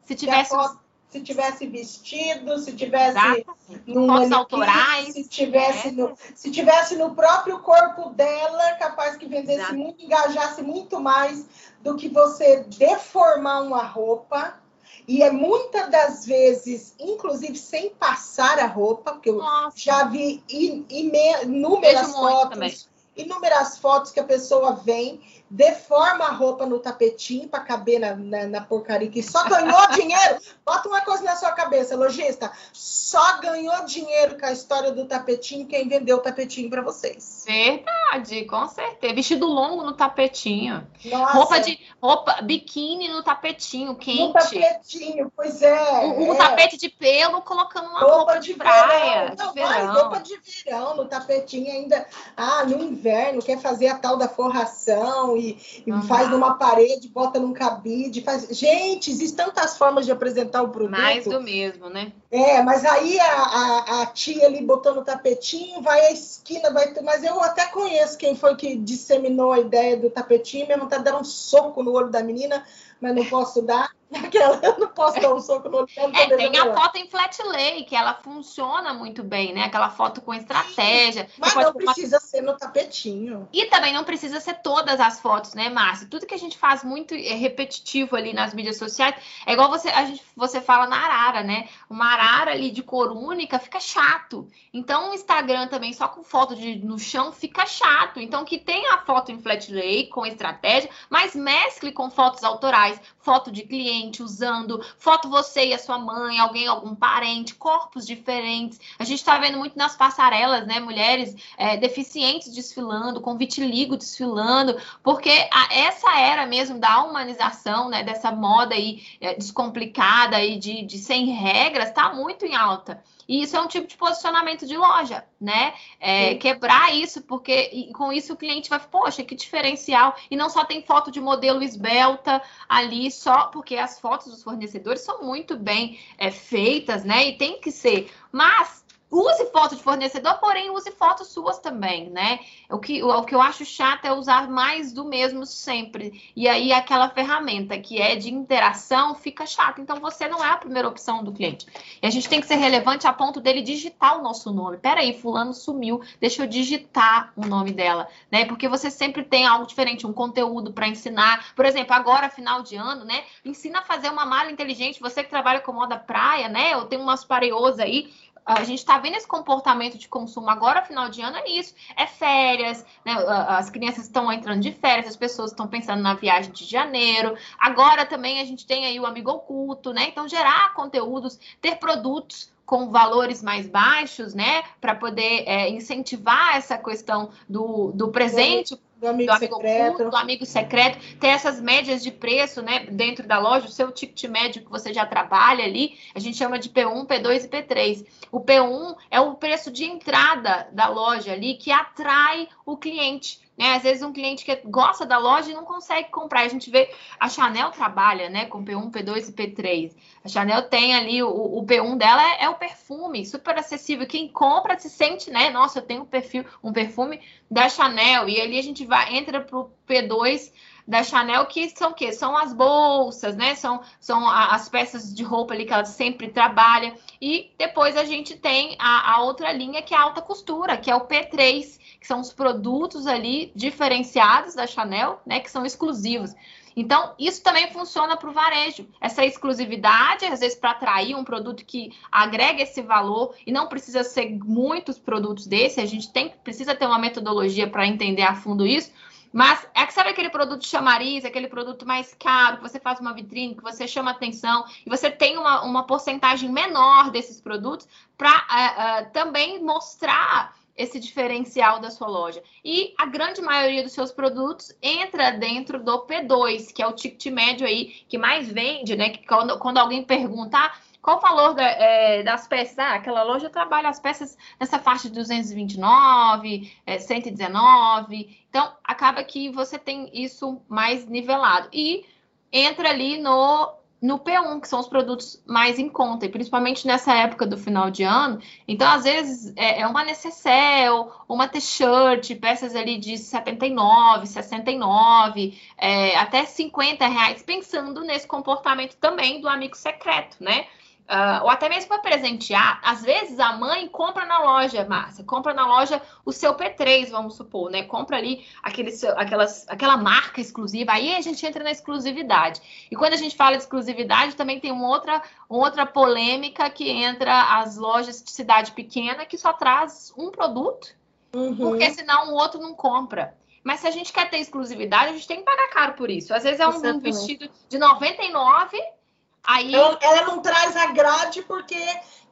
Se tivesse. Foto, se tivesse vestido, se tivesse no fotos autorais, se tivesse, é. no, se tivesse no próprio corpo dela, capaz que vendesse Exato. muito, engajasse muito mais do que você deformar uma roupa. E é muitas das vezes, inclusive sem passar a roupa, porque eu Nossa. já vi inúmeras fotos, inúmeras fotos que a pessoa vem deforma a roupa no tapetinho para caber na, na, na, porcaria que só ganhou dinheiro. Bota uma coisa na sua cabeça, lojista. Só ganhou dinheiro com a história do tapetinho quem vendeu o tapetinho para vocês. Verdade, com certeza. Vestido longo no tapetinho. Nossa. Roupa de roupa biquíni no tapetinho, quente. No tapetinho, pois é. Um, é. tapete de pelo colocando uma roupa, roupa de, de praia. Verão. Não, de verão. roupa de verão no tapetinho ainda. Ah, no inverno quer fazer a tal da forração e, e uhum. faz numa parede, bota num cabide, faz. Gente, existem tantas formas de apresentar o produto. Mais do mesmo, né? É, mas aí a, a, a tia ali botou no tapetinho, vai à esquina, vai. Mas eu até conheço quem foi que disseminou a ideia do tapetinho, minha vontade de dar um soco no olho da menina, mas não posso dar. Aquela, eu não posso dar um soco no olho. É, tem a foto em flat lay, que ela funciona muito bem, né? Aquela foto com estratégia. Sim, mas não precisa uma... ser no tapetinho. E também não precisa ser todas as fotos, né, Márcia? Tudo que a gente faz muito é repetitivo ali nas mídias sociais. É igual você, a gente, você fala na arara, né? Uma arara ali de cor única fica chato. Então, o Instagram também só com foto de, no chão fica chato. Então, que tenha a foto em flat lay com estratégia, mas mescle com fotos autorais, foto de cliente usando, foto você e a sua mãe, alguém, algum parente, corpos diferentes. A gente está vendo muito nas passarelas, né? Mulheres é, deficientes desfilando, com vitiligo desfilando, porque a, essa era mesmo da humanização, né? Dessa moda aí é, descomplicada e de, de sem regras, está muito em alta. E isso é um tipo de posicionamento de loja, né? É, quebrar isso, porque com isso o cliente vai, poxa, que diferencial. E não só tem foto de modelo esbelta ali, só porque as fotos dos fornecedores são muito bem é, feitas, né? E tem que ser. Mas use foto de fornecedor, porém use fotos suas também, né? O que, o, que eu acho chato é usar mais do mesmo sempre. E aí aquela ferramenta que é de interação fica chata. Então você não é a primeira opção do cliente. E a gente tem que ser relevante a ponto dele digitar o nosso nome. Peraí, fulano sumiu, deixa eu digitar o nome dela, né? Porque você sempre tem algo diferente, um conteúdo para ensinar. Por exemplo, agora, final de ano, né? Ensina a fazer uma mala inteligente. Você que trabalha com moda praia, né? Eu tenho umas pareosas aí a gente está vendo esse comportamento de consumo agora, final de ano, é isso. É férias, né? As crianças estão entrando de férias, as pessoas estão pensando na viagem de janeiro. Agora também a gente tem aí o amigo oculto, né? Então, gerar conteúdos, ter produtos com valores mais baixos, né? Para poder é, incentivar essa questão do, do presente do amigo, do amigo secreto. Oculto, do amigo secreto, ter essas médias de preço, né, dentro da loja, o seu ticket médio que você já trabalha ali, a gente chama de P1, P2 e P3. O P1 é o preço de entrada da loja ali que atrai o cliente. Né? Às vezes um cliente que gosta da loja e não consegue comprar. A gente vê, a Chanel trabalha né, com P1, P2 e P3. A Chanel tem ali, o, o P1 dela é, é, o perfume, super acessível. Quem compra se sente, né? Nossa, eu tenho um perfil, um perfume da Chanel. E ali a gente vai, entra para o P2 da Chanel, que são o quê? São as bolsas, né? São, são as peças de roupa ali que ela sempre trabalha. E depois a gente tem a, a outra linha, que é a alta costura, que é o P3, que são os produtos ali diferenciados da Chanel, né? Que são exclusivos. Então, isso também funciona para o varejo. Essa exclusividade, às vezes, para atrair um produto que agrega esse valor, e não precisa ser muitos produtos desse, a gente tem, precisa ter uma metodologia para entender a fundo isso. Mas é que sabe aquele produto chamariz, aquele produto mais caro, que você faz uma vitrine, que você chama atenção, e você tem uma, uma porcentagem menor desses produtos para uh, uh, também mostrar esse diferencial da sua loja. E a grande maioria dos seus produtos entra dentro do P2, que é o ticket médio aí que mais vende, né? Que quando, quando alguém perguntar ah, qual o valor da, é, das peças, ah, aquela loja trabalha as peças nessa faixa de 229, é, 119. Então, acaba que você tem isso mais nivelado. E entra ali no no P1, que são os produtos mais em conta, e principalmente nessa época do final de ano. Então, às vezes, é, é uma necessaire, uma t-shirt, peças ali de 79, 69, é, até 50 reais, pensando nesse comportamento também do amigo secreto, né? Uh, ou até mesmo para presentear, às vezes a mãe compra na loja, Márcia, compra na loja o seu P3, vamos supor, né? Compra ali aquele seu, aquelas, aquela marca exclusiva, aí a gente entra na exclusividade. E quando a gente fala de exclusividade, também tem uma outra, uma outra polêmica que entra as lojas de cidade pequena que só traz um produto, uhum. porque senão o outro não compra. Mas se a gente quer ter exclusividade, a gente tem que pagar caro por isso. Às vezes é um, um vestido de 99 Aí ela, ela, não traz a grade porque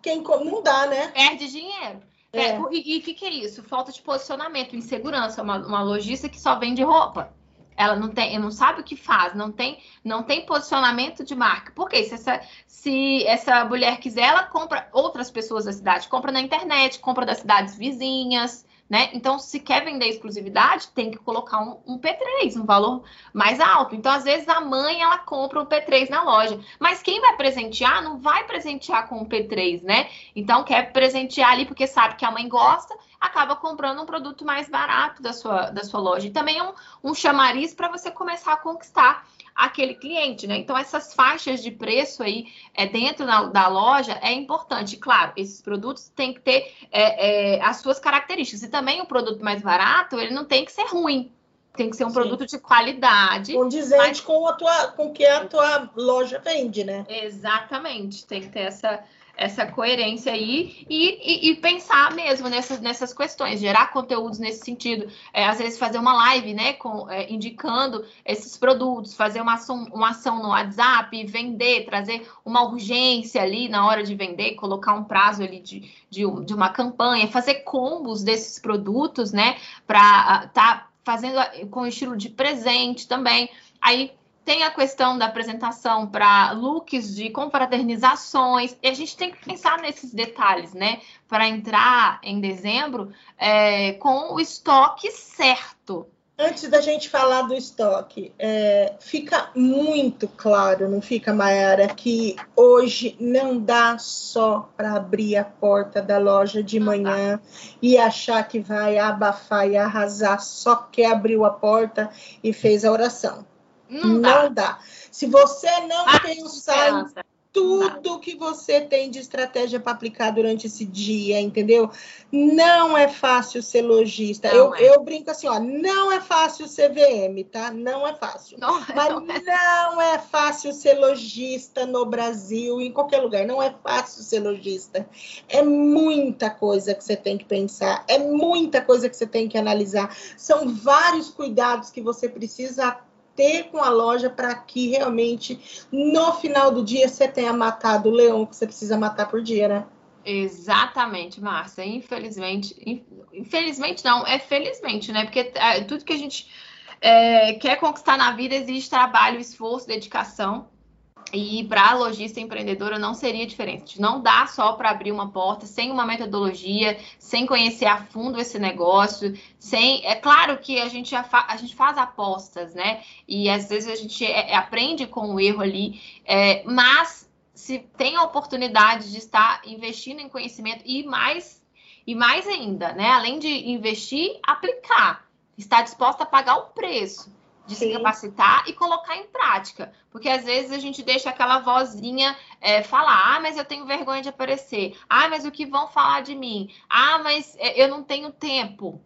quem não dá, né? Perde dinheiro. É. É, e o que, que, é isso? Falta de posicionamento, insegurança. Uma, uma lojista que só vende roupa. Ela não tem, não sabe o que faz, não tem, não tem posicionamento de marca. Por quê? Se essa, se essa mulher quiser, ela compra outras pessoas da cidade, compra na internet, compra das cidades vizinhas, né? Então, se quer vender exclusividade, tem que colocar um, um, P3, um valor mais alto. Então, às vezes, a mãe ela compra um P3 na loja, mas quem vai presentear não vai presentear com um P3, né? Então, quer presentear ali porque sabe que a mãe gosta, acaba comprando um produto mais barato da sua, da sua loja. E também é um, um chamariz para você começar a conquistar aquele cliente, né? Então, essas faixas de preço aí é, dentro da, da loja é importante. Claro, esses produtos têm que ter é, é, as suas características. E também o produto mais barato, ele não tem que ser ruim. Tem que ser um Sim. produto de qualidade. Condizente mas... com, a tua, com o que a tua loja vende, né? Exatamente. Tem que ter essa essa coerência aí e, e, e, pensar mesmo nessas, nessas questões, gerar conteúdos nesse sentido. É, às vezes fazer uma live, né, com, é, indicando esses produtos, fazer uma ação, uma ação no WhatsApp, vender, trazer uma urgência ali na hora de vender, colocar um prazo ali de, de, de uma campanha, fazer combos desses produtos, né, para estar tá fazendo com estilo de presente também. Aí tem a questão da apresentação para looks de confraternizações, e a gente tem que pensar nesses detalhes, né? Para entrar em dezembro é, com o estoque certo. Antes da gente falar do estoque, é, fica muito claro, não fica, Mayara, que hoje não dá só para abrir a porta da loja de manhã e achar que vai abafar e arrasar, só que abriu a porta e fez a oração não dá. Não dá. Se você não ah, pensar em tudo que você tem de estratégia para aplicar durante esse dia, entendeu? Não é fácil ser lojista. Eu, é. eu brinco assim, ó, não é fácil ser VM, tá? Não é fácil. Não, Mas não é. não é fácil ser lojista no Brasil, em qualquer lugar. Não é fácil ser lojista. É muita coisa que você tem que pensar, é muita coisa que você tem que analisar. São vários cuidados que você precisa ter com a loja para que realmente no final do dia você tenha matado o leão que você precisa matar por dia, né? Exatamente, Márcia. Infelizmente, infelizmente não, é felizmente, né? Porque é, tudo que a gente é, quer conquistar na vida exige trabalho, esforço, dedicação. E para lojista empreendedora não seria diferente. Não dá só para abrir uma porta sem uma metodologia, sem conhecer a fundo esse negócio, sem. É claro que a gente, fa... a gente faz apostas, né? E às vezes a gente é, aprende com o erro ali, é, mas se tem a oportunidade de estar investindo em conhecimento e mais e mais ainda, né? Além de investir, aplicar, estar disposta a pagar o preço de Sim. se capacitar e colocar em prática. Porque às vezes a gente deixa aquela vozinha é, falar: ah, mas eu tenho vergonha de aparecer. Ah, mas o que vão falar de mim? Ah, mas é, eu não tenho tempo.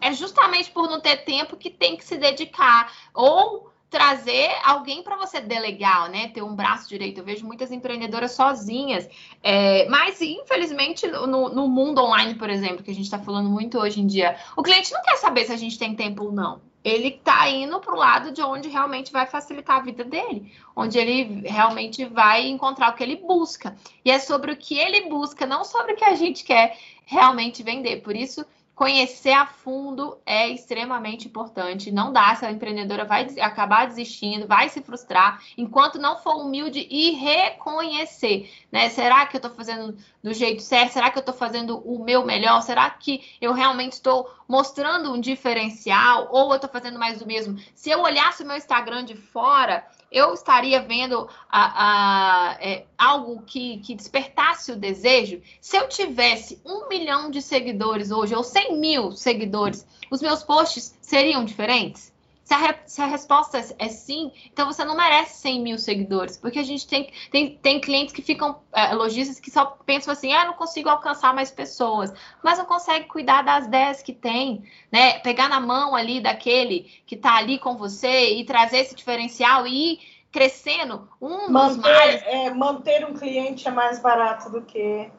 É justamente por não ter tempo que tem que se dedicar. Ou trazer alguém para você delegar, né? Ter um braço direito. Eu vejo muitas empreendedoras sozinhas. É, mas, infelizmente, no, no, mundo online, por exemplo, que a gente está falando muito hoje em dia, o cliente não quer saber se a gente tem tempo ou não. Ele está indo para o lado de onde realmente vai facilitar a vida dele, onde ele realmente vai encontrar o que ele busca. E é sobre o que ele busca, não sobre o que a gente quer realmente vender. Por isso conhecer a fundo é extremamente importante. Não dá, essa empreendedora vai acabar desistindo, vai se frustrar, enquanto não for humilde e reconhecer, né? Será que eu estou fazendo do jeito certo? Será que eu estou fazendo o meu melhor? Será que eu realmente estou mostrando um diferencial ou eu estou fazendo mais do mesmo? Se eu olhasse o meu Instagram de fora, eu estaria vendo a, a, é, algo que, que, despertasse o desejo. Se eu tivesse um milhão de seguidores hoje, ou 100 mil seguidores, os meus posts seriam diferentes? Se a, se a, resposta é sim, então você não merece 100 mil seguidores, porque a gente tem, tem, tem clientes que ficam, é, lojistas que só pensam assim, ah, não consigo alcançar mais pessoas, mas não consegue cuidar das 10 que tem, né? Pegar na mão ali daquele que está ali com você e trazer esse diferencial e ir crescendo. Um manter, dos males... é, manter um cliente é mais barato do que,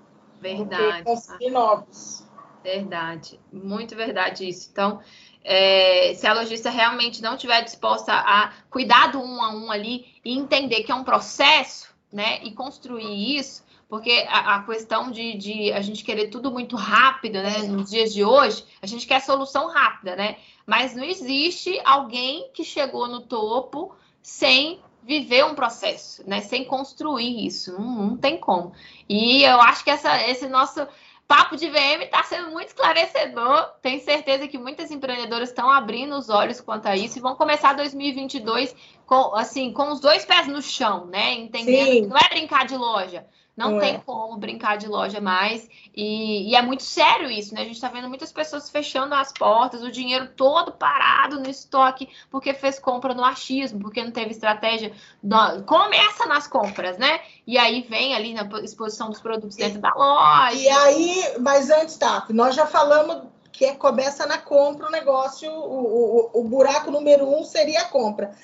verdade, do que conseguir novos. Verdade, muito verdade isso. Então, é, se a lojista realmente não estiver disposta a cuidar do um a um ali e entender que é um processo, né, e construir isso, porque a, a questão de, de, a gente querer tudo muito rápido, né, nos dias de hoje, a gente quer solução rápida, né, mas não existe alguém que chegou no topo sem viver um processo, né, sem construir isso, não, não tem como. E eu acho que essa, esse nosso Papo de VM está sendo muito esclarecedor. Tenho certeza que muitas empreendedoras estão abrindo os olhos quanto a isso e vão começar 2022 com, assim, com os dois pés no chão, né? Entendendo Sim. que não é brincar de loja. Não, não tem é. como brincar de loja mais. E, e, é muito sério isso, né? A gente está vendo muitas pessoas fechando as portas, o dinheiro todo parado no estoque, porque fez compra no achismo, porque não teve estratégia. Começa nas compras, né? E aí vem ali na exposição dos produtos dentro da loja. E aí, mas antes, tá, nós já falamos que é, começa na compra o negócio, o, o, o buraco número um seria a compra.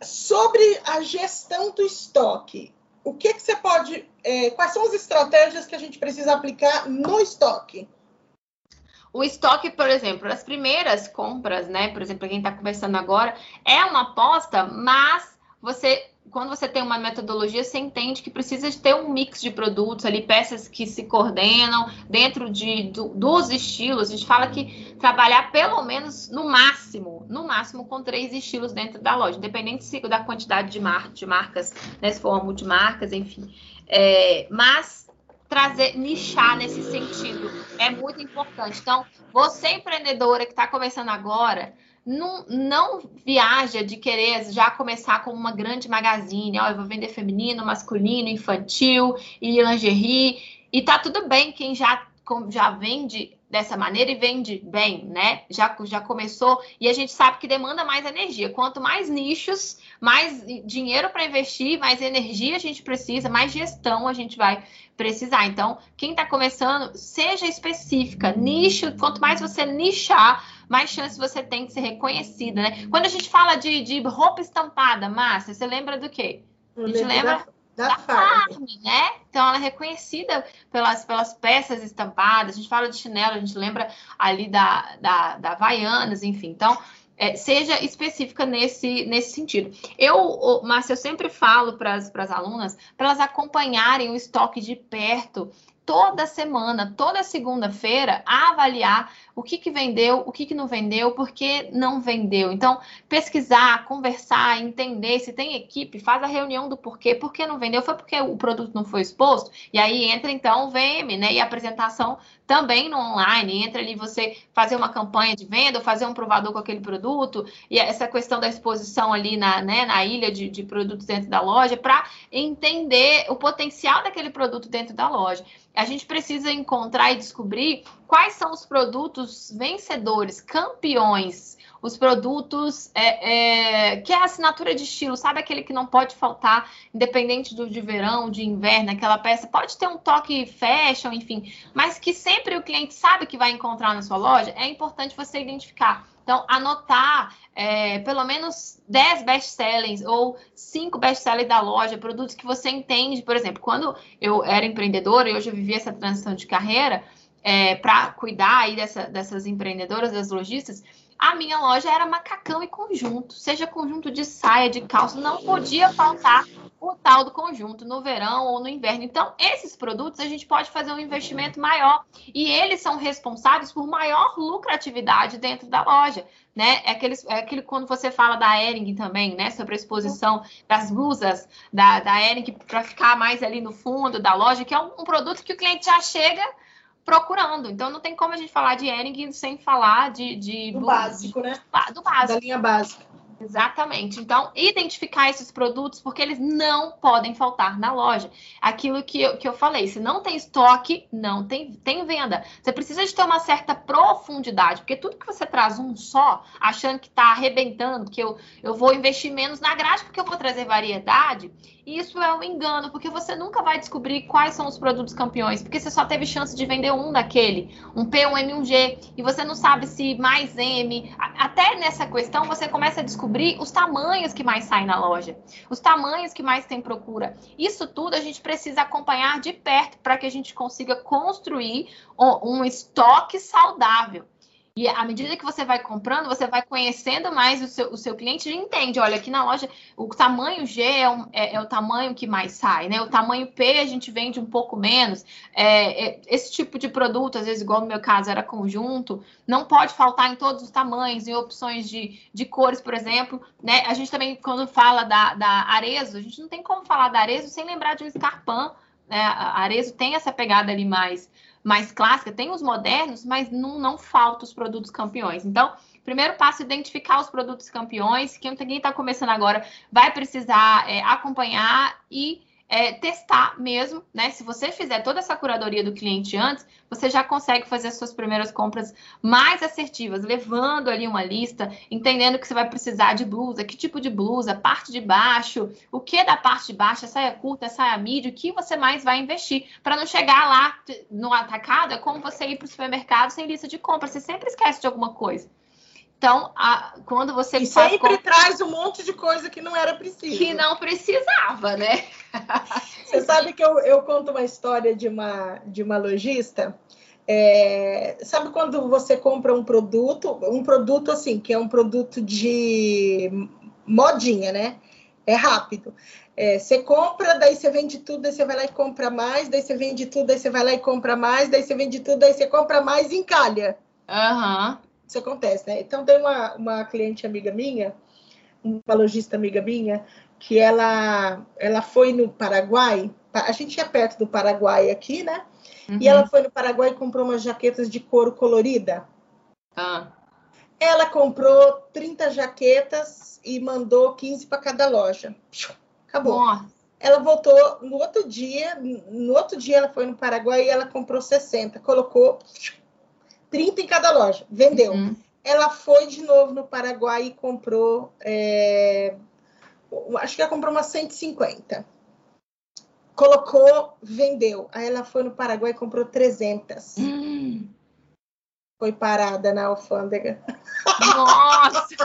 Sobre a gestão do estoque, o que, que você pode. É, quais são as estratégias que a gente precisa aplicar no estoque? O estoque, por exemplo, as primeiras compras, né? Por exemplo, quem está conversando agora, é uma aposta, mas você quando você tem uma metodologia, você entende que precisa de ter um mix de produtos ali, peças que se coordenam dentro de, do, dos estilos. A gente fala que trabalhar pelo menos no máximo, no máximo com três estilos dentro da loja, independente da quantidade de, mar, de marcas, né, se for uma multimarcas, enfim. É, mas trazer, nichar nesse sentido é muito importante. Então, você empreendedora que está começando agora, não, não viaja de querer já começar como uma grande magazine. Ó, eu vou vender feminino, masculino, infantil e lingerie. E tá tudo bem quem já, já vende dessa maneira e vende bem, né? Já, já começou e a gente sabe que demanda mais energia. Quanto mais nichos, mais dinheiro para investir, mais energia a gente precisa, mais gestão a gente vai precisar. Então, quem está começando, seja específica, nicho. Quanto mais você nichar, mais chance você tem de ser reconhecida, né? Quando a gente fala de, de roupa estampada, Márcia, você lembra do quê? a gente lembra da, da, da farm. farm, né? Então ela é reconhecida pelas, pelas peças estampadas. A gente fala de chinelo, a gente lembra ali da, da, da Havaianas, enfim. Então, é, seja específica nesse, nesse sentido. Eu, Márcia, eu sempre falo para as alunas para elas acompanharem o estoque de perto toda semana, toda segunda-feira, a avaliar o que, que vendeu, o que, que não vendeu, por que não vendeu. Então, pesquisar, conversar, entender se tem equipe, faz a reunião do porquê, por que não vendeu, foi porque o produto não foi exposto, e aí entra então o VM, né? E a apresentação também no online, entra ali você fazer uma campanha de venda, fazer um provador com aquele produto, e essa questão da exposição ali na, né, na ilha de, de produtos dentro da loja, para entender o potencial daquele produto dentro da loja. A gente precisa encontrar e descobrir quais são os produtos vencedores, campeões, os produtos é, é, que é a assinatura de estilo, sabe aquele que não pode faltar, independente do de verão, de inverno, aquela peça pode ter um toque fashion, enfim, mas que sempre o cliente sabe que vai encontrar na sua loja, é importante você identificar. Então, anotar é, pelo menos 10 best-sellers ou 5 best-sellers da loja, produtos que você entende. Por exemplo, quando eu era empreendedora e hoje eu vivi essa transição de carreira, é, para cuidar aí dessa, dessas empreendedoras, das lojistas, a minha loja era macacão e conjunto, seja conjunto de saia, de calça, não podia faltar o tal do conjunto no verão ou no inverno. Então, esses produtos a gente pode fazer um investimento maior e eles são responsáveis por maior lucratividade dentro da loja, né? É, aqueles, é aquele quando você fala da Ering também, né? Sobre a exposição das blusas da, da Ering para ficar mais ali no fundo da loja, que é um, um produto que o cliente já chega procurando. Então não tem como a gente falar de Ering sem falar de, de do básico, né? Do básico. Da linha básica. Exatamente. Então, identificar esses produtos, porque eles não podem faltar na loja. Aquilo que eu, que eu falei, se não tem estoque, não tem, tem venda. Você precisa de ter uma certa profundidade, porque tudo que você traz um só, achando que está arrebentando, que eu, eu vou investir menos na grade, porque eu vou trazer variedade, isso é um engano, porque você nunca vai descobrir quais são os produtos campeões, porque você só teve chance de vender um daquele, um P, um M, um G, e você não sabe se mais M. Até nessa questão, você começa a descobrir os tamanhos que mais saem na loja, os tamanhos que mais tem procura. Isso tudo a gente precisa acompanhar de perto para que a gente consiga construir um estoque saudável. E à medida que você vai comprando, você vai conhecendo mais o seu, o seu cliente e entende. Olha, aqui na loja, o tamanho G é, um, é, é, o tamanho que mais sai, né? O tamanho P a gente vende um pouco menos. É, é, esse tipo de produto, às vezes, igual no meu caso era conjunto, não pode faltar em todos os tamanhos, em opções de, de cores, por exemplo. Né? A gente também, quando fala da, da Arezo, a gente não tem como falar da Arezo sem lembrar de um escarpão. Né? A Arezo tem essa pegada ali mais mais clássica, tem os modernos, mas não, não falta os produtos campeões. Então, primeiro passo, identificar os produtos campeões. Quem está começando agora vai precisar é, acompanhar e é, testar mesmo, né? Se você fizer toda essa curadoria do cliente antes, você já consegue fazer as suas primeiras compras mais assertivas, levando ali uma lista, entendendo que você vai precisar de blusa, que tipo de blusa, parte de baixo, o que é da parte de baixo, a saia curta, a saia média, o que você mais vai investir, para não chegar lá no atacado, é como você ir para o supermercado sem lista de compra, você sempre esquece de alguma coisa. Então, a, quando você e sempre traz um monte de coisa que não era preciso. Que não precisava, né? Você sabe que eu, eu conto uma história de uma, de uma lojista. É, sabe quando você compra um produto, um produto assim, que é um produto de modinha, né? É rápido. É, você compra, daí você vende tudo, daí você vai lá e compra mais, daí você vende tudo, daí você vai lá e compra mais, daí você vende tudo, daí você compra mais e encalha. Aham. Uhum isso acontece, né? Então, tem uma, uma cliente amiga minha, uma lojista amiga minha, que ela, ela foi no Paraguai, a gente é perto do Paraguai aqui, né? Uhum. E ela foi no Paraguai e comprou umas jaquetas de couro colorida. Ah. Ela comprou 30 jaquetas e mandou 15 para cada loja. Acabou. Nossa. Ela voltou no outro dia, no outro dia ela foi no Paraguai e ela comprou 60, colocou 30 em cada loja, vendeu. Uhum. Ela foi de novo no Paraguai e comprou, é, acho que ela comprou umas 150. Colocou, vendeu. Aí ela foi no Paraguai e comprou 300. Uhum. Foi parada na alfândega. Nossa!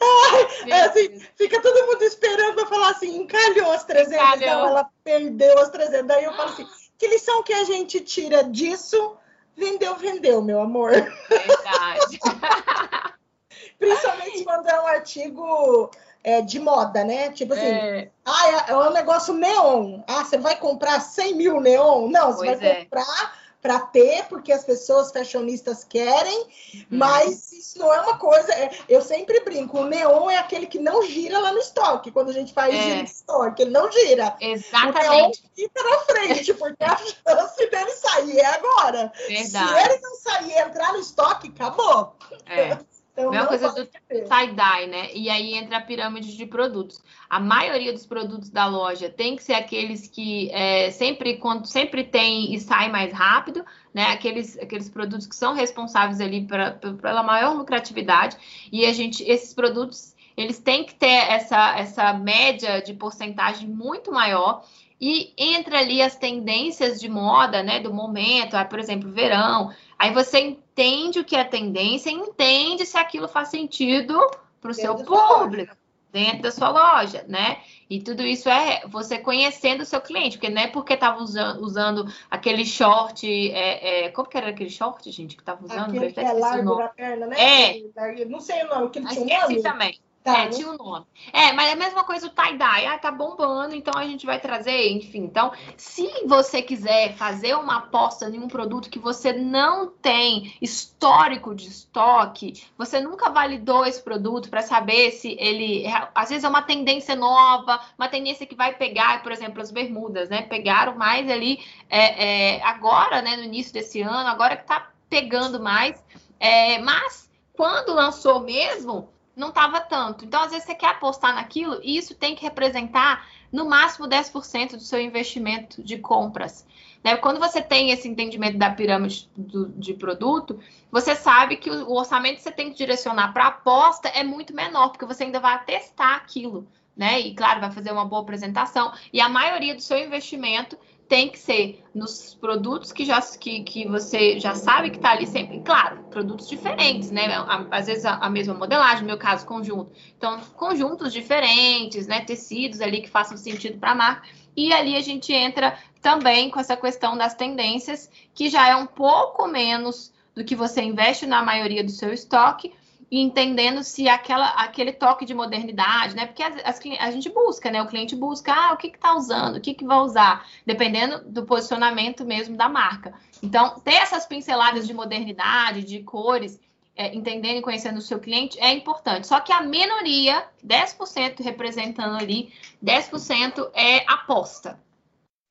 Ai, assim, fica todo mundo esperando para falar assim, encalhou as 300, encalhou. não, ela perdeu as 300. Daí eu falo assim, que lição que a gente tira disso? Vendeu, vendeu, meu amor. Verdade. Principalmente quando é um artigo é, de moda, né? Tipo assim, é. ah, é, é, um negócio neon. Ah, você vai comprar 100 mil neon? Não, você pois vai é. comprar para ter, porque as pessoas fashionistas querem, uhum. mas isso não é uma coisa. É, eu sempre brinco, o neon é aquele que não gira lá no estoque, quando a gente faz é. estoque, ele não gira. Exatamente. O neon fica na frente, porque a chance dele sair é agora. Verdade. Se ele não sair e entrar no estoque, acabou. É. Então, Mesma coisa do tie-dye, né? E aí entra a pirâmide de produtos. A maioria dos produtos da loja tem que ser aqueles que é, sempre, quando sempre tem e sai mais rápido, né? Aqueles, aqueles produtos que são responsáveis ali pra, pela maior lucratividade. E a gente, esses produtos, eles têm que ter essa, essa média de porcentagem muito maior. E entra ali as tendências de moda, né? Do momento, ah, por exemplo, verão. Aí você entende o que é tendência, entende se aquilo faz sentido para o seu público, dentro da sua loja, né? E tudo isso é você conhecendo o seu cliente, porque não é porque estava usando, usando, aquele short, é, é, como que era aquele short, gente, que estava usando? Aquele que é largo da perna, né? É. Não sei o nome, que ele tinha um nome. também. Tá, é, tinha o nome. É, mas é a mesma coisa o tie-dye. Ah, tá bombando, então a gente vai trazer, enfim. Então, se você quiser fazer uma aposta em um produto que você não tem histórico de estoque, você nunca validou esse produto para saber se ele. Às vezes é uma tendência nova, uma tendência que vai pegar, por exemplo, as bermudas, né? Pegaram mais ali é, é, agora, né, no início desse ano, agora que tá pegando mais. É, mas quando lançou mesmo, não estava tanto. Então, às vezes, você quer apostar naquilo e isso tem que representar no máximo 10% do seu investimento de compras. Né? Quando você tem esse entendimento da pirâmide do, de produto, você sabe que o, o orçamento que você tem que direcionar para aposta é muito menor, porque você ainda vai testar aquilo. Né? E claro, vai fazer uma boa apresentação. E a maioria do seu investimento tem que ser nos produtos que, já, que, que você já sabe que está ali sempre. Claro, produtos diferentes, né? Às vezes a, a, mesma modelagem, no meu caso, conjunto. Então, conjuntos diferentes, né? Tecidos ali que façam sentido para a marca. E ali a gente entra também com essa questão das tendências, que já é um pouco menos do que você investe na maioria do seu estoque, e entendendo se aquela, aquele toque de modernidade, né? Porque as, as, a gente busca, né? O cliente busca, ah, o que está usando, o que, que vai usar, dependendo do posicionamento mesmo da marca. Então, ter essas pinceladas de modernidade, de cores, é, entendendo e conhecendo o seu cliente é importante. Só que a minoria, 10% representando ali, 10% é aposta.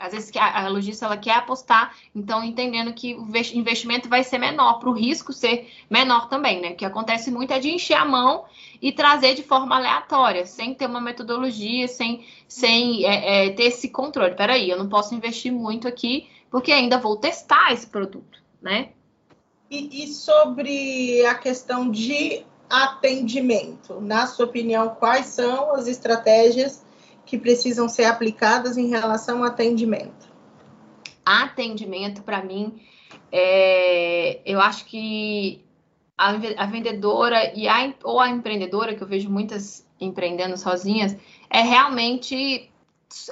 Às vezes a, a lojista ela quer apostar, então entendendo que o investimento vai ser menor, para o risco ser menor também, né? O que acontece muito é de encher a mão e trazer de forma aleatória, sem ter uma metodologia, sem, sem é, é, ter esse controle. Peraí, eu não posso investir muito aqui, porque ainda vou testar esse produto, né? E, e sobre a questão de atendimento, na sua opinião, quais são as estratégias que precisam ser aplicadas em relação ao atendimento? Atendimento, para mim, é, eu acho que a, a, vendedora e a, ou a empreendedora, que eu vejo muitas empreendendo sozinhas, é realmente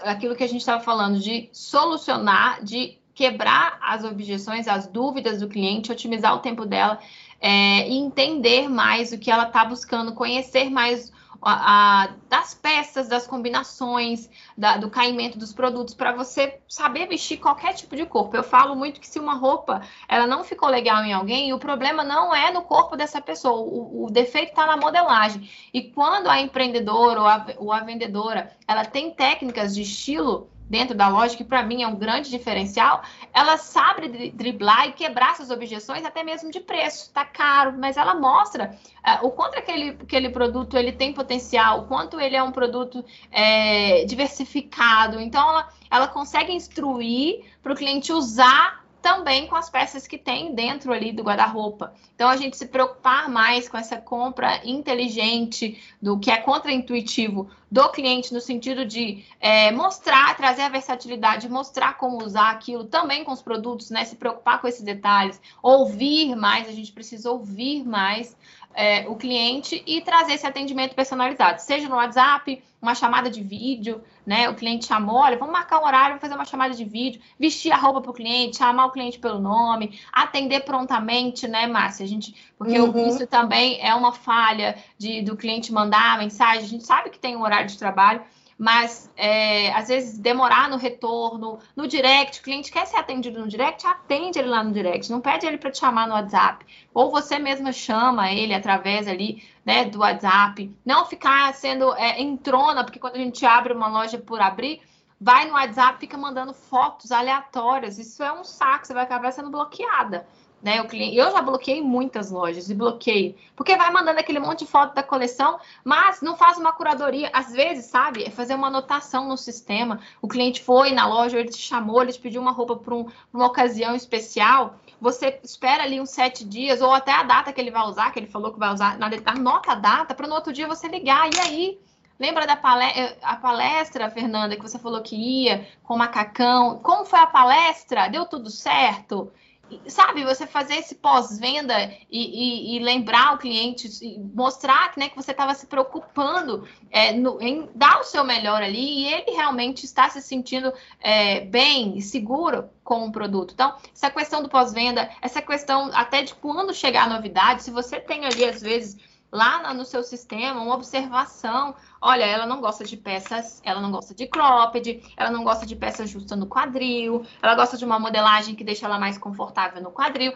aquilo que a gente estava falando, de solucionar, de quebrar as objeções, as dúvidas do cliente, otimizar o tempo dela é, e entender mais o que ela está buscando, conhecer mais a, a, das peças, das combinações, da, do caimento dos produtos, para você saber vestir qualquer tipo de corpo. Eu falo muito que se uma roupa ela não ficou legal em alguém, o problema não é no corpo dessa pessoa, o, o defeito está na modelagem. E quando a empreendedora ou a, ou a vendedora ela tem técnicas de estilo dentro da loja, que para mim é um grande diferencial, ela sabe driblar e quebrar essas objeções, até mesmo de preço. Está caro, mas ela mostra uh, o quanto aquele, aquele produto ele tem potencial, o quanto ele é um produto é, diversificado. Então, ela, ela consegue instruir para o cliente usar também com as peças que tem dentro ali do guarda-roupa. Então, a gente se preocupar mais com essa compra inteligente, do que é contraintuitivo do cliente, no sentido de é, mostrar, trazer a versatilidade, mostrar como usar aquilo também com os produtos, né? Se preocupar com esses detalhes, ouvir mais, a gente precisa ouvir mais é, o cliente e trazer esse atendimento personalizado, seja no WhatsApp, uma chamada de vídeo, né? O cliente chamou, olha, vamos marcar um horário, vamos fazer uma chamada de vídeo, vestir a roupa para o cliente, chamar o cliente pelo nome, atender prontamente, né, Márcia? A gente, porque uhum. isso também é uma falha de, do cliente mandar mensagem. A gente sabe que tem um horário de trabalho, mas é, às vezes demorar no retorno, no direct, o cliente quer ser atendido no direct, atende ele lá no direct, não pede ele para te chamar no WhatsApp, ou você mesma chama ele através ali, né, do WhatsApp, não ficar sendo é, entrona, porque quando a gente abre uma loja por abrir, vai no WhatsApp, fica mandando fotos aleatórias, isso é um saco, você vai acabar sendo bloqueada né? O cliente, eu já bloqueei muitas lojas e bloqueei, porque vai mandando aquele monte de foto da coleção, mas não faz uma curadoria. Às vezes, sabe, é fazer uma anotação no sistema. O cliente foi na loja, ele te chamou, ele te pediu uma roupa para um, uma ocasião especial. Você espera ali uns sete dias ou até a data que ele vai usar, que ele falou que vai usar, anota a data para no outro dia você ligar. E aí? Lembra da palestra, a palestra, Fernanda, que você falou que ia com o macacão? Como foi a palestra? Deu tudo certo? Sabe, você fazer esse pós-venda e, e, e, lembrar o cliente, mostrar né, que você estava se preocupando é, no, em dar o seu melhor ali e ele realmente está se sentindo é, bem seguro com o produto. Então, essa questão do pós-venda, essa questão até de quando chegar a novidade, se você tem ali, às vezes, lá no seu sistema uma observação. Olha, ela não gosta de peças, ela não gosta de cropped, ela não gosta de peças justas no quadril, ela gosta de uma modelagem que deixa ela mais confortável no quadril.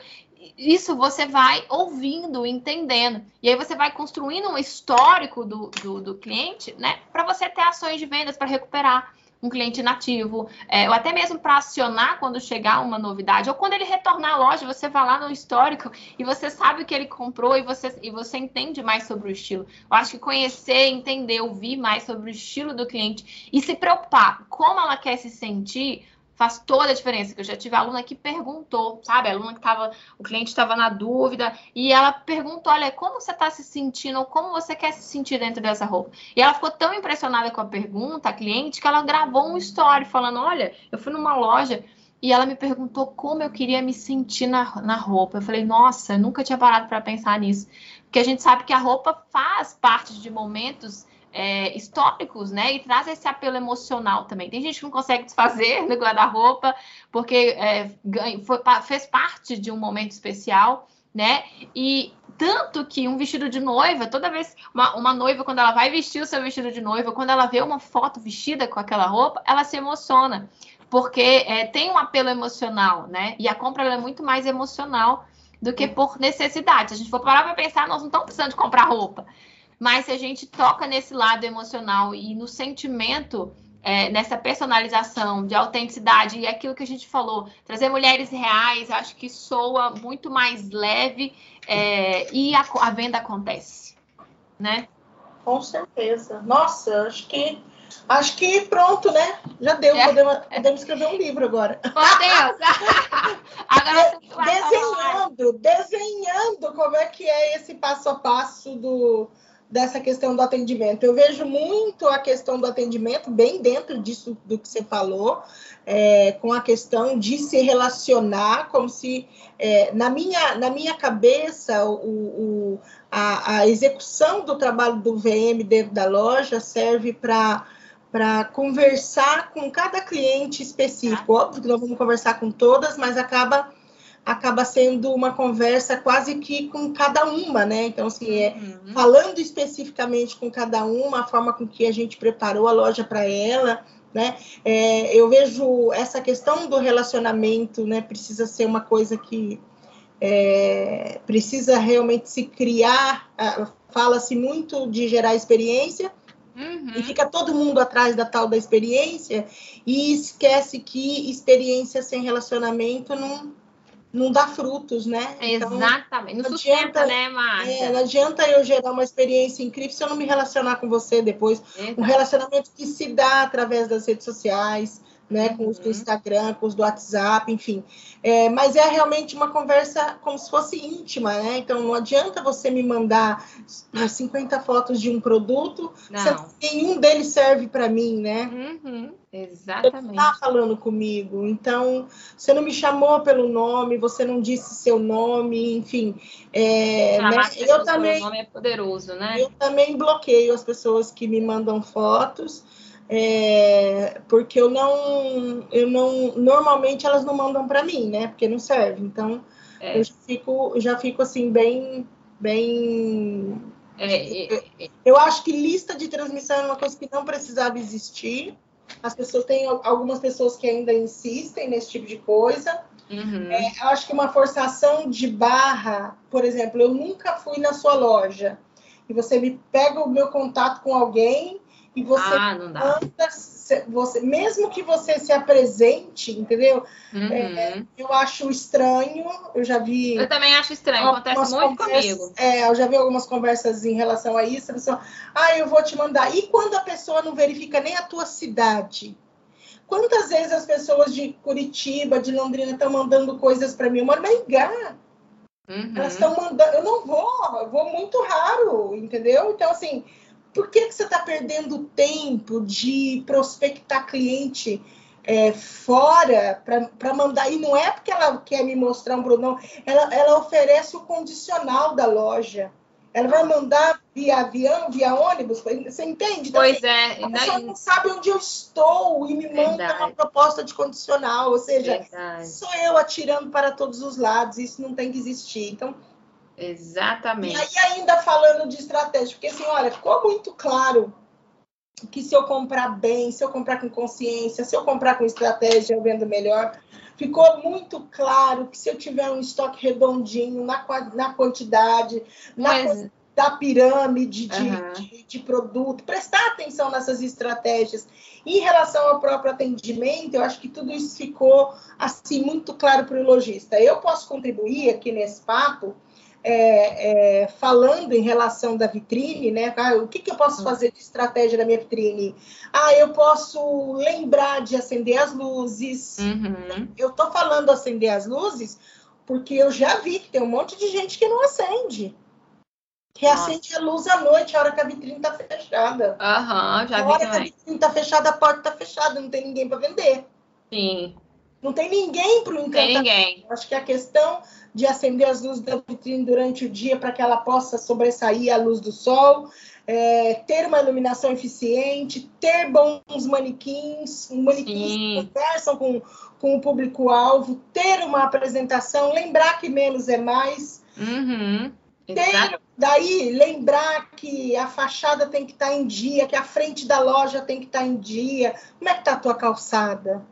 Isso você vai ouvindo, entendendo. E aí você vai construindo um histórico do, do, do cliente, né? Para você ter ações de vendas para recuperar um cliente nativo, é, ou até mesmo para acionar quando chegar uma novidade, ou quando ele retornar à loja, você vai lá no histórico e você sabe o que ele comprou e você, e você entende mais sobre o estilo. Eu acho que conhecer, entender, ouvir mais sobre o estilo do cliente e se preocupar como ela quer se sentir faz toda a diferença. Eu já tive aluna que perguntou, sabe? A aluna que estava, o cliente estava na dúvida e ela perguntou: olha, como você está se sentindo ou como você quer se sentir dentro dessa roupa? E ela ficou tão impressionada com a pergunta, a cliente, que ela gravou um story falando: olha, eu fui numa loja. E ela me perguntou como eu queria me sentir na, na roupa. Eu falei, nossa, eu nunca tinha parado para pensar nisso. Porque a gente sabe que a roupa faz parte de momentos é, históricos, né? E traz esse apelo emocional também. Tem gente que não consegue desfazer no guarda-roupa porque é, foi, fez parte de um momento especial, né? E tanto que um vestido de noiva, toda vez uma, uma, noiva, quando ela vai vestir o seu vestido de noiva, quando ela vê uma foto vestida com aquela roupa, ela se emociona, porque é, tem um apelo emocional, né? E a compra é muito mais emocional do que por necessidade. Se a gente for parar para pensar, nós não estamos precisando de comprar roupa. Mas se a gente toca nesse lado emocional e no sentimento, é, nessa personalização de autenticidade e aquilo que a gente falou, trazer mulheres reais, acho que soa muito mais leve é, e a, a, venda acontece, né? Com certeza. Nossa, acho que acho que pronto, né? Já deu. É. Podemos, podemos escrever um livro agora. Podemos. agora desenhando, desenhando como é que é esse passo a passo do dessa questão do atendimento. Eu vejo muito a questão do atendimento bem dentro disso do que você falou, é, com a questão de se relacionar, como se é, na, minha, na minha cabeça o, o a, a, execução do trabalho do VM dentro da loja serve para para conversar com cada cliente específico. Óbvio que nós vamos conversar com todas, mas acaba acaba sendo uma conversa quase que com cada uma, né? Então, assim, é uhum. falando especificamente com cada uma, a forma com que a gente preparou a loja para ela, né? É, eu vejo essa questão do relacionamento, né? Precisa ser uma coisa que é, precisa realmente se criar. Fala-se muito de gerar experiência. Uhum. E fica todo mundo atrás da tal da experiência e esquece que experiência sem relacionamento não, não dá frutos, né? Então, Exatamente. Não, não sustenta, adianta, né, Márcia? É, não adianta eu gerar uma experiência incrível se eu não me relacionar com você depois. Exato. Um relacionamento que se dá através das redes sociais, né, com os do uhum. Instagram, com os do WhatsApp, enfim. É, mas é realmente uma conversa como se fosse íntima, né? Então não adianta você me mandar 50 fotos de um produto, nenhum deles serve para mim, né? Uhum. Exatamente. Você está falando comigo, então você não me chamou pelo nome, você não disse seu nome, enfim. É, né? Eu também. O nome é poderoso, né? Eu também bloqueio as pessoas que me mandam fotos é, porque eu não, eu não, normalmente elas não mandam para mim, né? Porque não serve. Então é. eu já fico, já fico assim bem, bem. É, é, é, eu acho que lista de transmissão é uma coisa que não precisava existir. As pessoas têm algumas pessoas que ainda insistem nesse tipo de coisa. Uhum. É, eu acho que uma forçação de barra, por exemplo, eu nunca fui na sua loja e você me pega o meu contato com alguém e você ah, manda, você, mesmo que você se apresente, entendeu? Uhum. É, eu acho estranho, eu já vi. Eu também acho estranho, acontece muito comigo. É, eu já vi algumas conversas em relação a isso, a pessoa, ah, eu vou te mandar. E quando a pessoa não verifica nem a tua cidade? Quantas vezes as pessoas de Curitiba, de Londrina, estão mandando coisas para mim? Eu moro na Igá. Uhum. Elas estão mandando, eu não vou, eu vou muito raro, entendeu? Então, assim, por que, que você está perdendo tempo de prospectar cliente é, fora para mandar? E não é porque ela quer me mostrar um produto, não. Ela, ela oferece o condicional da loja. Ela vai mandar via avião, via ônibus, você entende? Então, pois é. A pessoa não sabe onde eu estou e me manda Verdade. uma proposta de condicional, ou seja, Verdade. sou eu atirando para todos os lados, isso não tem que existir. Então, Exatamente. E aí, ainda falando de estratégia, porque assim, olha, ficou muito claro que se eu comprar bem, se eu comprar com consciência, se eu comprar com estratégia, eu vendo melhor. Ficou muito claro que se eu tiver um estoque redondinho na, na quantidade, na Mas... da pirâmide de, uhum. de, de, produto, prestar atenção nessas estratégias. Em relação ao próprio atendimento, eu acho que tudo isso ficou assim muito claro para o lojista. Eu posso contribuir aqui nesse papo é, é, falando em relação da vitrine, né? Ah, o que, que eu posso uhum. fazer de estratégia na minha vitrine? Ah, eu posso lembrar de acender as luzes. Uhum. Eu estou falando acender as luzes porque eu já vi que tem um monte de gente que não acende. Que Nossa. acende a luz à noite, a hora que a vitrine está fechada. Aham, uhum, já vi. A hora também. que a vitrine está fechada, a porta está fechada, não tem ninguém para vender. Sim. Não tem ninguém para o encantamento. Tem ninguém. Acho que a questão de acender as luzes da vitrine durante o dia para que ela possa sobressair à luz do sol, é, ter uma iluminação eficiente, ter bons manequins, manequins Sim. que conversam com, com o público-alvo, ter uma apresentação, lembrar que menos é mais. Uhum. Ter, daí, lembrar que a fachada tem que estar tá em dia, que a frente da loja tem que estar tá em dia. Como é que está a tua calçada?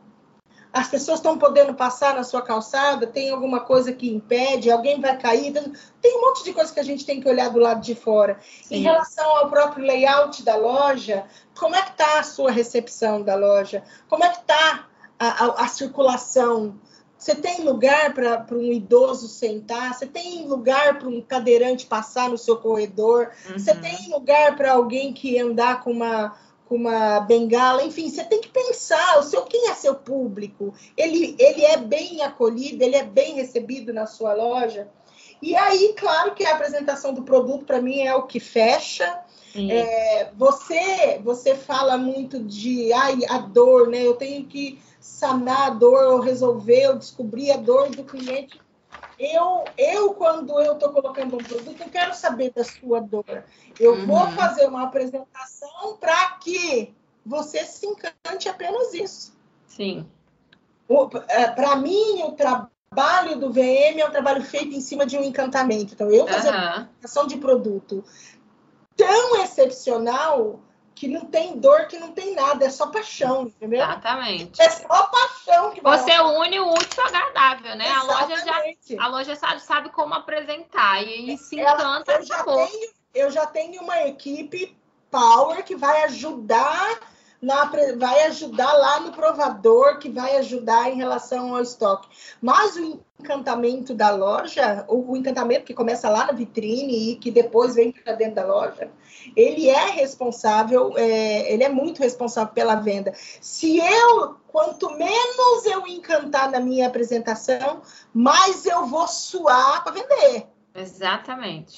As pessoas estão podendo passar na sua calçada, tem alguma coisa que impede, alguém vai cair. Tem um monte de coisa que a gente tem que olhar do lado de fora. Sim. Em relação ao próprio layout da loja, como é que está a sua recepção da loja? Como é que está a, a, a circulação? Você tem lugar para um idoso sentar? Você tem lugar para um cadeirante passar no seu corredor? Uhum. Você tem lugar para alguém que andar com uma com uma bengala, enfim, você tem que pensar o seu quem é seu público. Ele, ele é bem acolhido, ele é bem recebido na sua loja. E aí, claro que a apresentação do produto para mim é o que fecha. É, você você fala muito de ai, a dor, né? Eu tenho que sanar a dor, ou resolver, ou descobrir a dor do cliente. Eu, eu quando eu estou colocando um produto, eu quero saber da sua dor. Eu uhum. vou fazer uma apresentação para que você se encante apenas isso. Sim. É, para mim, o trabalho do VM é um trabalho feito em cima de um encantamento. Então, eu fazer uhum. uma apresentação de produto tão excepcional que não tem dor, que não tem nada, é só paixão, entendeu? Exatamente. É só paixão que vai Você une o útil agradável, né? A loja já a loja sabe, sabe como apresentar e, e se encanta, Ela, eu já tenho, eu já tenho uma equipe power que vai ajudar na, vai ajudar lá no provador, que vai ajudar em relação ao estoque. Mas o encantamento da loja, o, encantamento que começa lá na vitrine e que depois vem para dentro da loja, ele é responsável, é, ele é muito responsável pela venda. Se eu, quanto menos eu encantar na minha apresentação, mais eu vou suar para vender. Exatamente.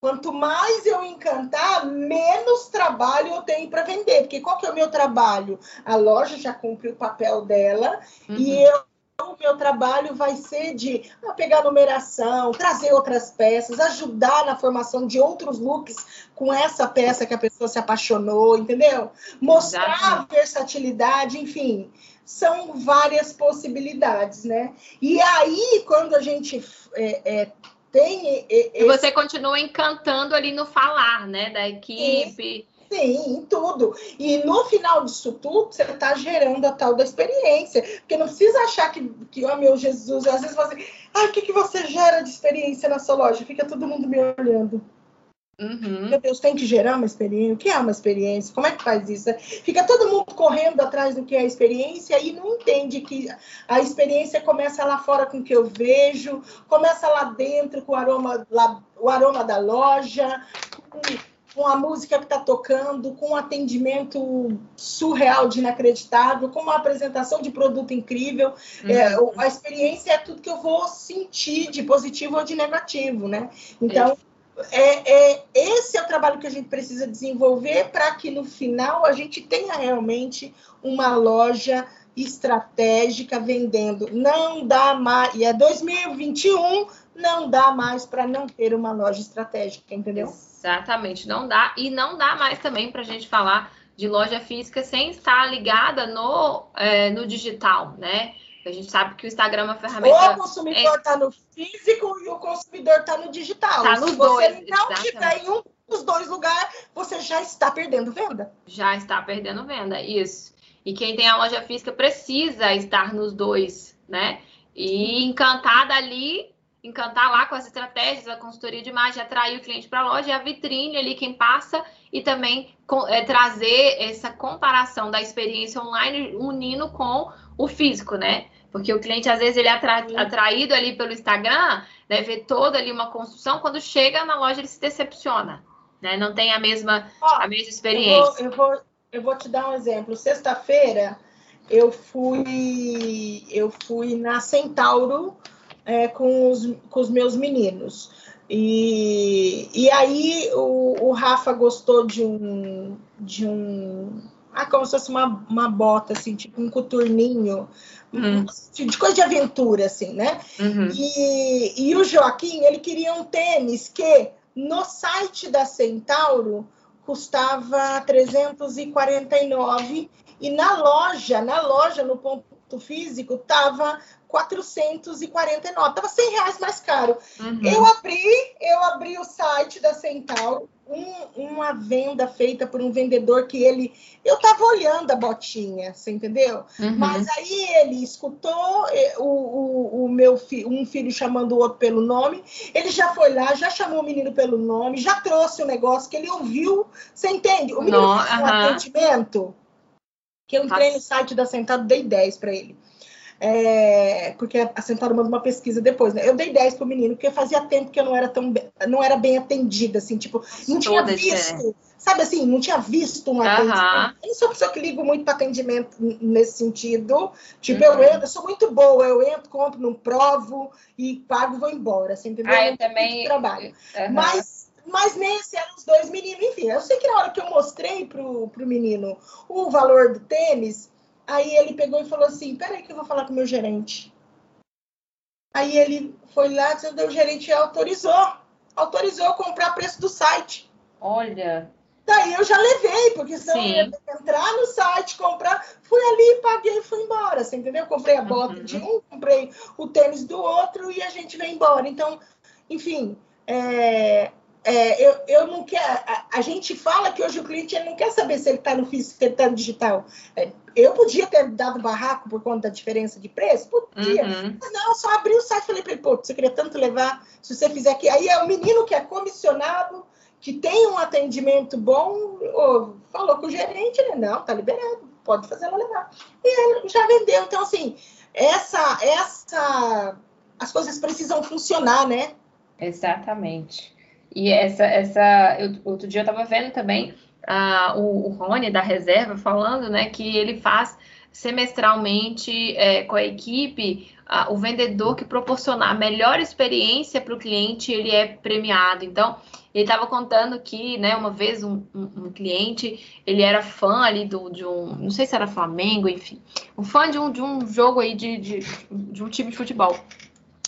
Quanto mais eu encantar, menos trabalho eu tenho para vender. Porque qual que é o meu trabalho? A loja já cumpre o papel dela uhum. e eu o meu trabalho vai ser de ah, pegar numeração, trazer outras peças, ajudar na formação de outros looks com essa peça que a pessoa se apaixonou, entendeu? Mostrar Exatamente. versatilidade, enfim, são várias possibilidades, né? E aí, quando a gente é, é, tem. Esse... E você continua encantando ali no falar, né? Da equipe. Sim, em tudo. E no final disso tudo, você está gerando a tal da experiência. Porque não precisa achar que, que oh meu Jesus, às vezes você. Ah, o que, que você gera de experiência na sua loja? Fica todo mundo me olhando. Uhum. Meu Deus, tem que gerar uma experiência. O que é uma experiência? Como é que faz isso? Fica todo mundo correndo atrás do que é a experiência e não entende que a experiência começa lá fora com o que eu vejo, começa lá dentro com o aroma, lá, o aroma da loja, com, com a música que está tocando, com um atendimento surreal de inacreditável, com uma apresentação de produto incrível. É, uhum. É, a experiência é tudo que eu vou sentir de positivo ou de negativo, né? Então. É, é, esse é o trabalho que a gente precisa desenvolver para que no final a gente tenha realmente uma loja estratégica vendendo. Não dá mais, e é 2021, não dá mais para não ter uma loja estratégica, entendeu? Exatamente, não dá. E não dá mais também para a gente falar de loja física sem estar ligada no, é, no digital, né? A gente sabe que o Instagram é uma ferramenta. Ou o consumidor está é... no físico e o consumidor está no digital. Está nos Se você dois, não estiver em um dos dois lugares, você já está perdendo venda. Já está perdendo venda, isso. E quem tem a loja física precisa estar nos dois, né? E encantar ali, encantar lá com as estratégias, a consultoria de imagem, atrair o cliente para a loja, a vitrine ali, quem passa, e também é, trazer essa comparação da experiência online unindo com o físico, né? Porque o cliente, às vezes, ele é atra atraído ali pelo Instagram, né? Vê toda ali uma construção, quando chega na loja ele se decepciona, né? Não tem a mesma, Ó, a mesma experiência. Eu vou, eu vou, eu vou te dar um exemplo. Sexta-feira eu fui eu fui na Centauro é, com, os, com os meus meninos. E, e aí o, o Rafa gostou de um de um ah, como se fosse uma, uma bota, assim, tipo um coturninho, uhum. de coisa de aventura, assim, né? Uhum. E, e o Joaquim, ele queria um tênis que no site da Centauro custava 349 e na loja, na loja, no ponto físico, tava 449, tava 100 reais mais caro. Uhum. Eu abri, eu abri o site da Centauro, um, uma venda feita por um vendedor que ele. Eu estava olhando a botinha, você entendeu? Uhum. Mas aí ele escutou o, o, o meu fi, um filho chamando o outro pelo nome, ele já foi lá, já chamou o menino pelo nome, já trouxe o negócio que ele ouviu, você entende? O menino Não, fez um atendimento que eu entrei no site da Sentado, dei 10 para ele. É, porque a Centauro mandou uma pesquisa depois, né? Eu dei 10 pro menino, porque fazia tempo que eu não era tão não era bem atendida, assim, tipo, não tinha visto, sabe assim, não tinha visto um atendimento. Eu não sou pessoa que ligo muito para atendimento nesse sentido. Tipo, uhum. eu entro, eu sou muito boa, eu entro, compro, não provo e pago e vou embora, assim, entendeu? Ah, eu, também trabalho. Uhum. Mas mas nesse eram os dois meninos, enfim, eu sei que na hora que eu mostrei pro, pro menino o valor do tênis, Aí ele pegou e falou assim: peraí, que eu vou falar com o meu gerente. Aí ele foi lá, o gerente autorizou. Autorizou eu comprar preço do site. Olha. Daí eu já levei, porque senão Sim. eu ia entrar no site, comprar. Fui ali, paguei e fui embora. Você entendeu? Comprei a bota uhum. de um, comprei o tênis do outro e a gente veio embora. Então, enfim, é, é, eu, eu não quero. A, a, gente fala que hoje o cliente não quer saber se ele está no físico, se ele está no digital. É, eu podia ter dado barraco por conta da diferença de preço? Podia. Uhum. Mas não, só abri o site e falei para ele, pô, você queria tanto levar, se você fizer aqui. Aí é o menino que é comissionado, que tem um atendimento bom, falou com o gerente? Não, tá liberado, pode fazer ela levar. E ele já vendeu. Então, assim, essa, essa. As coisas precisam funcionar, né? Exatamente. E essa, essa eu, outro dia eu estava vendo também uh, o, o Rony da reserva falando, né, que ele faz semestralmente é, com a equipe uh, o vendedor que proporcionar a melhor experiência para o cliente ele é premiado. Então ele estava contando que, né, uma vez um, um, um, cliente, ele era fã ali do, de um, não sei se era Flamengo, enfim, um fã de um, de um jogo aí de, de, de um time de futebol.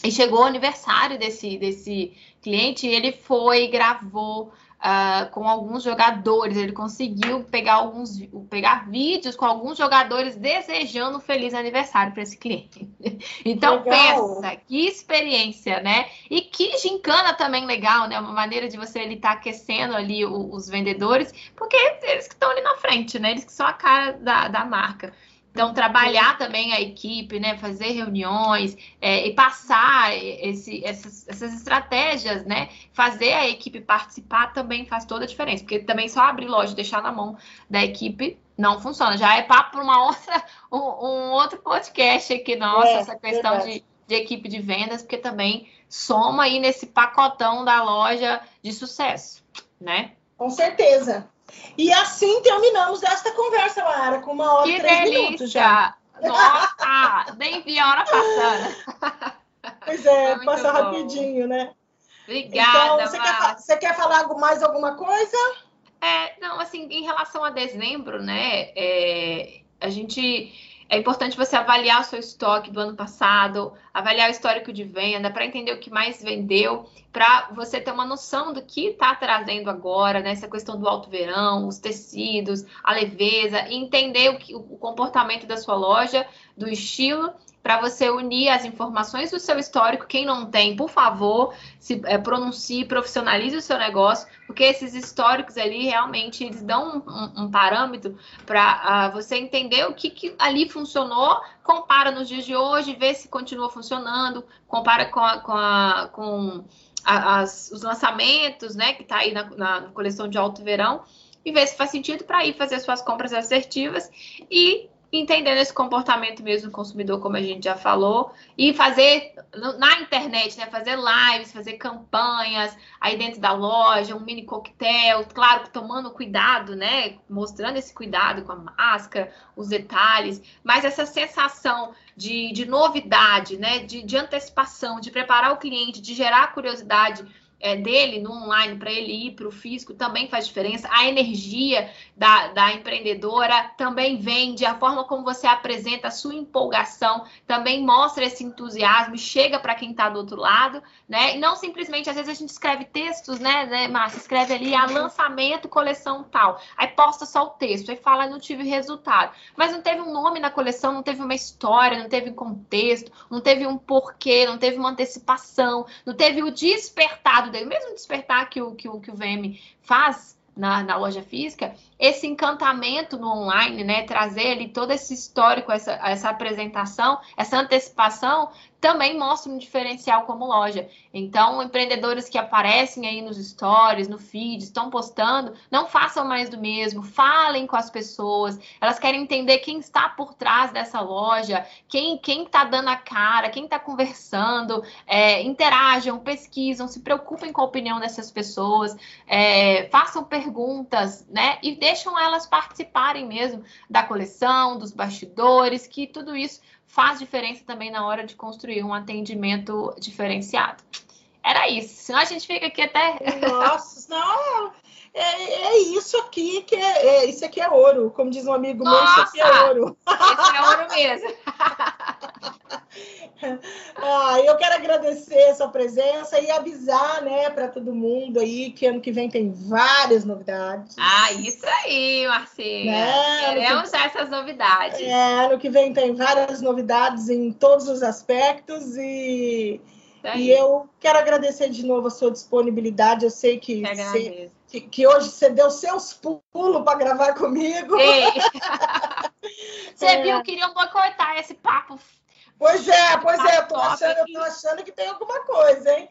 E chegou o aniversário desse, desse cliente ele foi, gravou uh, com alguns jogadores. Ele conseguiu pegar alguns pegar vídeos com alguns jogadores desejando um feliz aniversário para esse cliente. Então legal. pensa, que experiência, né? E que gincana também legal, né? Uma maneira de você ele estar tá aquecendo ali os, os vendedores, porque eles que estão ali na frente, né? Eles que são a cara da, da marca. Então, trabalhar também a equipe, né? Fazer reuniões é, e passar esse, essas, essas, estratégias, né? Fazer a equipe participar também faz toda a diferença. Porque também só abrir loja e deixar na mão da equipe não funciona. Já é papo para uma outra, um, um, outro podcast aqui, nossa, é, essa questão de, de equipe de vendas, porque também soma aí nesse pacotão da loja de sucesso, né? Com certeza. E assim terminamos esta conversa, Mara, com uma hora e três delícia. minutos já. Nossa, nem vi a hora passando. Pois é, passa rapidinho, né? Obrigada, então, você quer, você quer falar mais alguma coisa? É, não, assim, em relação a dezembro, né, é, a gente é importante você avaliar o seu estoque do ano passado, avaliar o histórico de venda, para entender o que mais vendeu, para você ter uma noção do que está trazendo agora, né? Essa questão do alto verão, os tecidos, a leveza, entender o, que, o comportamento da sua loja, do estilo para você unir as informações do seu histórico. Quem não tem, por favor, se é, pronuncie, profissionalize o seu negócio, porque esses históricos ali realmente eles dão um, um, um parâmetro para uh, ah, você entender o que, que, ali funcionou, compara nos dias de hoje, vê se continua funcionando, compara com, a, com, a, com as, os lançamentos, né, que está aí na, na coleção de alto verão e ver se faz sentido para ir fazer suas compras assertivas e entendendo esse comportamento mesmo do consumidor, como a gente já falou, e fazer na internet, né? Fazer lives, fazer campanhas aí dentro da loja, um mini coquetel, claro, tomando cuidado, né? Mostrando esse cuidado com a máscara, os detalhes, mas essa sensação de, de novidade, né? De, de antecipação, de preparar o cliente, de gerar curiosidade é, dele no online para ele ir para o físico também faz diferença. A energia da, da empreendedora também vende, a forma como você apresenta a sua empolgação também mostra esse entusiasmo chega para quem está do outro lado, né? E não simplesmente, às vezes a gente escreve textos, né, né, Márcia? Escreve ali a lançamento, coleção tal. Aí posta só o texto, aí fala, não tive resultado. Mas não teve um nome na coleção, não teve uma história, não teve contexto, não teve um porquê, não teve uma antecipação, não teve o despertado dele, mesmo despertar que o, que o, que o VM faz na, na loja física, esse encantamento no online, né? Trazer ali todo esse histórico, essa, essa apresentação, essa antecipação, também mostra um diferencial como loja. Então, empreendedores que aparecem aí nos stories, no feed, estão postando, não façam mais do mesmo, falem com as pessoas, elas querem entender quem está por trás dessa loja, quem quem está dando a cara, quem está conversando, é, interajam, pesquisam, se preocupem com a opinião dessas pessoas, é, façam perguntas, né? E deixam elas participarem mesmo da coleção, dos bastidores, que tudo isso faz diferença também na hora de construir um atendimento diferenciado. Era isso. Senão a gente fica aqui até. Nossa, não. É, é isso aqui que é, é, Isso aqui é ouro. Como diz um amigo Nossa, meu, isso aqui é ouro. Isso é ouro mesmo. ah, eu quero agradecer a sua presença e avisar, né, para todo mundo aí que ano que vem tem várias novidades. Ah, isso aí, Marcinha. Né? Queremos que... essas novidades. É, ano que vem tem várias novidades em todos os aspectos e, e eu quero agradecer de novo a sua disponibilidade. Eu sei que, você, que, que, hoje você deu seus pulos para gravar comigo. você é. viu, queriam boicotar esse papo Pois é, pois é, eu tô, achando, eu tô achando que tem alguma coisa, hein?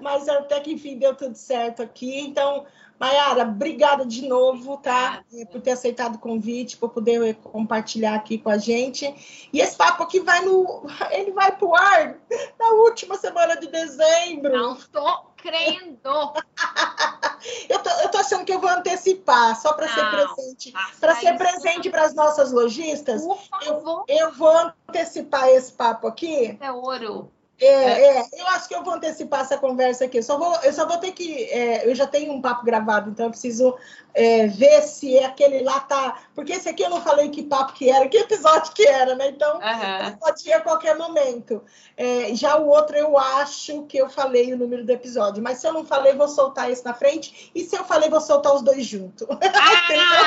Mas até que enfim deu tudo certo aqui. Então, Mayara, obrigada de novo, tá? Por ter aceitado o convite, por poder compartilhar aqui com a gente. E esse papo aqui vai no. Ele vai pro ar na última semana de dezembro. Não tô crendo. eu, tô, eu tô achando que eu vou antecipar, só para ser presente. Para ser presente para as nossas lojistas. Eu, eu vou antecipar esse papo aqui. É ouro. É, é, eu acho que eu vou antecipar essa conversa aqui. Eu só vou, eu só vou ter que. É, eu já tenho um papo gravado, então eu preciso é, ver se aquele lá tá. Porque esse aqui eu não falei que papo que era, que episódio que era, né? Então, uhum. pode ir a qualquer momento. É, já o outro eu acho que eu falei o número do episódio, mas se eu não falei, vou soltar esse na frente. E se eu falei, vou soltar os dois juntos.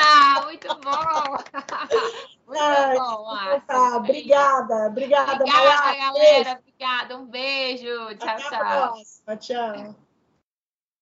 Ah, muito bom! Muito Ai, bom, tá, obrigada, obrigada, Obrigada, galera. Obrigada, um beijo. Tchau, Até tchau. Tchau.